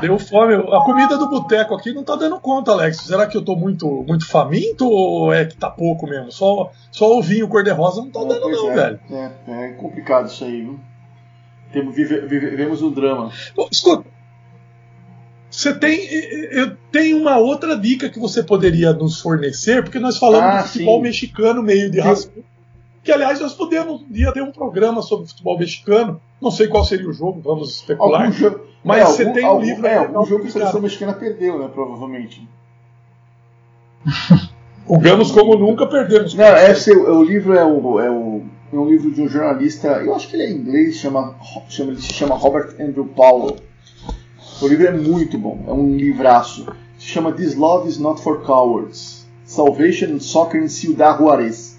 Deu fome. A comida do boteco aqui não tá dando conta, Alex. Será que eu tô muito, muito faminto ou é que tá pouco mesmo? Só, só o vinho cor-de-rosa não tá dando, não, é, velho. É, é complicado isso aí, viu? Temos, vive, vivemos um drama. Escuta, você tem, eu tenho uma outra dica que você poderia nos fornecer, porque nós falamos Ah, do futebol sim. mexicano meio de rascunho. Que aliás nós podemos um dia ter um programa sobre futebol mexicano. Não sei qual seria o jogo, vamos especular. Algum jogo, Mas é, você algum, tem um algum, livro É, algum jogo que a seleção mexicana perdeu, né? Provavelmente. Jogamos como nunca, perdemos. Não, é, seu, é, o livro é, o, é, o, é um livro de um jornalista, eu acho que ele é inglês, chama, chama, ele se chama Robert Andrew Powell. O livro é muito bom, é um livraço. Se chama This Love is Not for Cowards. Salvation and Soccer em Ciudad Juarez.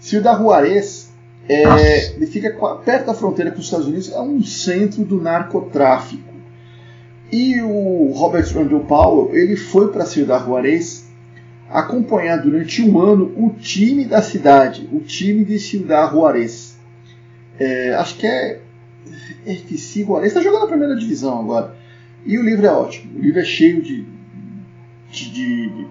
Ciudad Juarez é, ele fica perto da fronteira com os Estados Unidos, é um centro do narcotráfico. E o Robert Andrew Powell, ele foi para Ciudad Juarez acompanhar durante um ano o time da cidade, o time de Ciudad Juarez. É, acho que é FC Juarez, está jogando a primeira divisão agora. E o livro é ótimo. O livro é cheio de, de, de-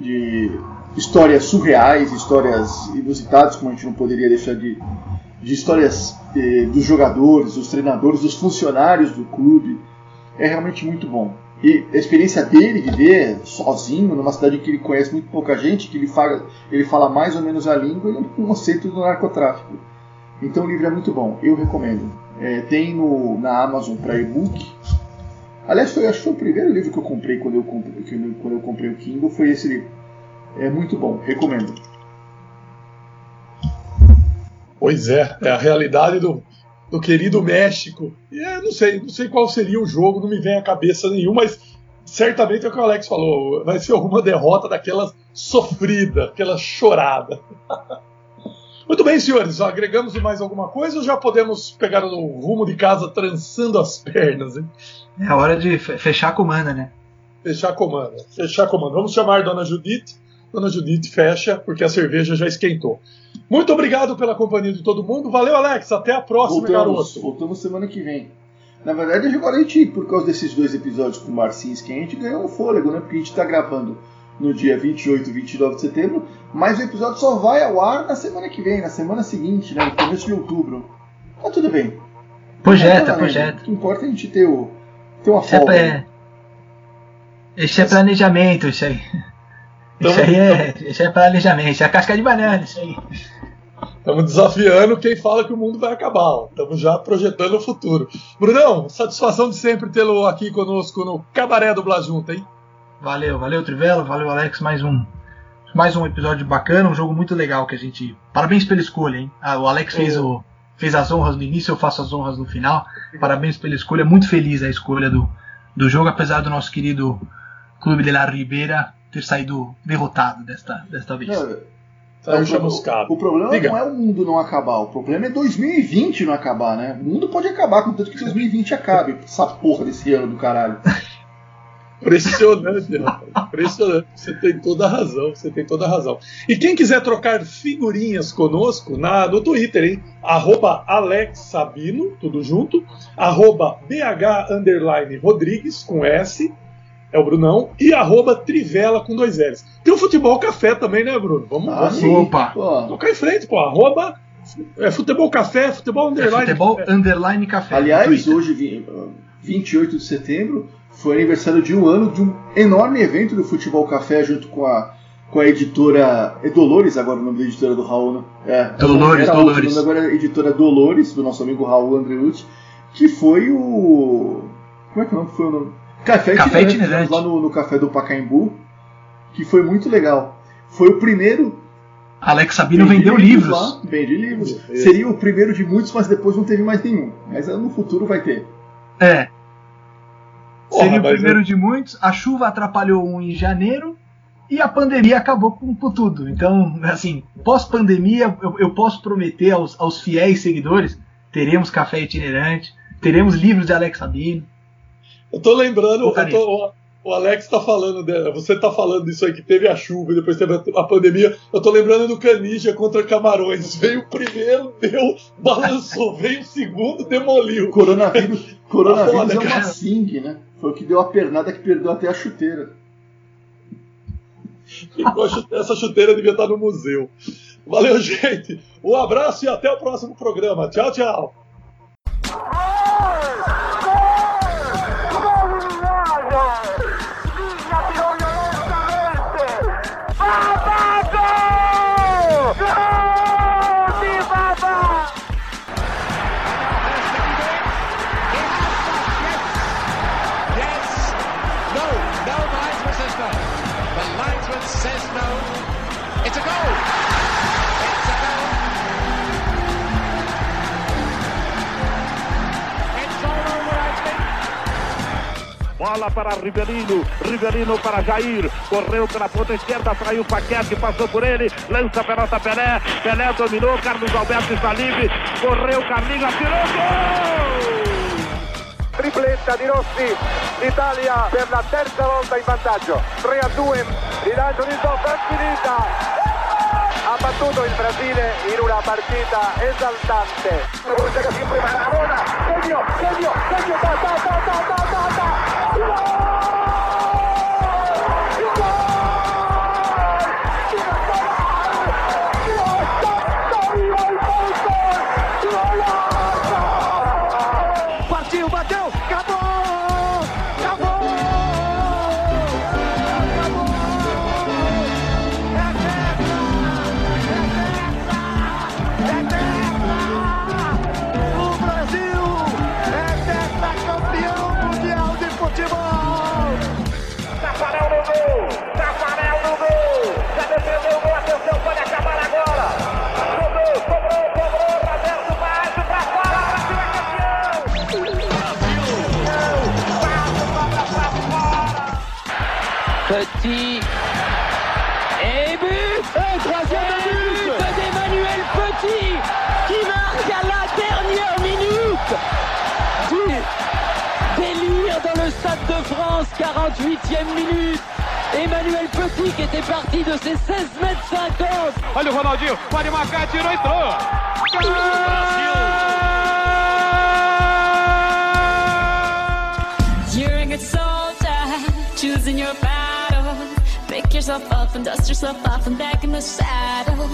de histórias surreais, histórias inusitadas, como a gente não poderia deixar de, de histórias eh, dos jogadores, dos treinadores, dos funcionários do clube. É realmente muito bom. E a experiência dele viver sozinho numa cidade que ele conhece muito pouca gente, que ele fala, ele fala mais ou menos a língua, ele é um centro do narcotráfico. Então o livro é muito bom, eu recomendo. É, tem no, na Amazon para e-book. Aliás, foi, acho que foi o primeiro livro que eu comprei quando eu comprei, quando eu comprei o Kindle, foi esse livro. É muito bom, recomendo. Pois é, é a realidade do, do querido México. E eu não sei, não sei qual seria o jogo, não me vem à cabeça nenhum, mas certamente é o que o Alex falou, vai ser alguma derrota daquela sofrida, aquela chorada. Muito bem, senhores, agregamos mais alguma coisa ou já podemos pegar o rumo de casa trançando as pernas, hein? É hora de fe- fechar a comanda, né? Fechar a comanda. Fechar a comanda. Vamos chamar Dona Judite. Dona Judite fecha, porque a cerveja já esquentou. Muito obrigado pela companhia de todo mundo. Valeu, Alex. Até a próxima, Voltamos, garoto. voltamos semana que vem. Na verdade, agora a gente, por causa desses dois episódios com o Marcinski, a gente ganhou um fôlego, né? Porque a gente está gravando no dia 28 e 29 de setembro, mas o episódio só vai ao ar na semana que vem, na semana seguinte, né? No começo de outubro. Mas tudo bem. Projeta, Tá projeta. O que importa é a gente ter, o, ter uma Isso é, folga. né? pra- isso é planejamento, isso aí. Então- Isso aí é, isso é planejamento, isso é casca de banana, isso aí. Estamos desafiando quem fala que o mundo vai acabar. Estamos já projetando o futuro. Brunão, satisfação de sempre tê-lo aqui conosco no Cabaré do Blajunta, hein? Valeu, valeu Trivelo, valeu Alex, mais um mais um episódio bacana, um jogo muito legal que a gente. Parabéns pela escolha, hein? Ah, o Alex fez, o, fez as honras no início, eu faço as honras no final. Parabéns pela escolha, muito feliz a escolha do, do jogo, apesar do nosso querido Clube de la Ribeira ter saído derrotado desta, desta vez. O, pro- o problema Diga. não é o mundo não acabar, o problema é 2020 não acabar, né? O mundo pode acabar, contanto que 2020 acabe. Essa porra desse ano do caralho. Impressionante, rapaz. Impressionante. Você tem toda a razão. Você tem toda a razão. E quem quiser trocar figurinhas conosco, na, no Twitter, hein? Arroba Alex Sabino, tudo junto. Arroba BH Underline Rodrigues, com S. É o Brunão. E arroba Trivela com dois L's. Tem o Futebol Café também, né, Bruno? Vamos, Ah, vamos sim. Opa. Pô, tocar em frente, pô. Arroba é, Futebol Café, Futebol É Underline. futebol Café. underline café. Aliás, Twitter. hoje, vi- 28 de setembro, foi aniversário de um ano de um enorme evento do Futebol Café junto com a, com a editora. É Dolores agora o nome da editora do Raul, né? É, Dolores, era outro Dolores. agora é a editora Dolores, do nosso amigo Raul Andreucci, que foi o. Como é que é o nome? Foi o nome? Café, Café Itinerante, Itinerante. fizemos lá no, no Café do Pacaembu, que foi muito legal. Foi o primeiro Alex Sabino Vendi vendeu livros. Lá, vende livros. Isso. Seria o primeiro de muitos, mas depois não teve mais nenhum. Mas no futuro vai ter. É. Porra, Seria o primeiro de muitos. A chuva atrapalhou um em janeiro e a pandemia acabou com, com tudo. Então, assim, pós-pandemia, eu, eu posso prometer aos, aos fiéis seguidores: teremos café itinerante, teremos livros de Alex Sabino. Eu tô lembrando, eu tô- o- o Alex tá falando dela, você tá falando disso aí que teve a chuva e depois teve a, pandemia. Eu tô lembrando do Canija contra Camarões. Veio o primeiro, deu, balançou, veio o segundo, demoliu. Coronavírus, coronavírus foda, é uma cara. sing, né? Foi o que deu a pernada que perdeu até a chuteira. Essa chuteira devia estar no museu. Valeu, gente. Um abraço e até o próximo programa. Tchau, tchau. Bola para Rivelino. Rivelino para Jair. Correu pela ponta esquerda, traiu o Paquete, passou por ele. Lança a pelota Pelé. Pelé dominou. Carlos Alberto está livre. Correu, Carlinhos, atirou. Gol! tripletta di Rossi, l'Italia per la terza volta in vantaggio, 3 a 2, rilancio di Zoff, è finita, ha battuto il Brasile in una partita esaltante. Ta. Partiu, Petit. Et but Et troisième but d'Emmanuel Petit qui marque à la dernière minute du délire dans le Stade de France, 48e minute. Emmanuel Petit qui était parti de ses 16 mètres 50 Olha o Ronaldinho, pode marcar, tirou, entrou! You're a good soldier, choosing your battle. Pick yourself up and dust yourself off and back in the saddle.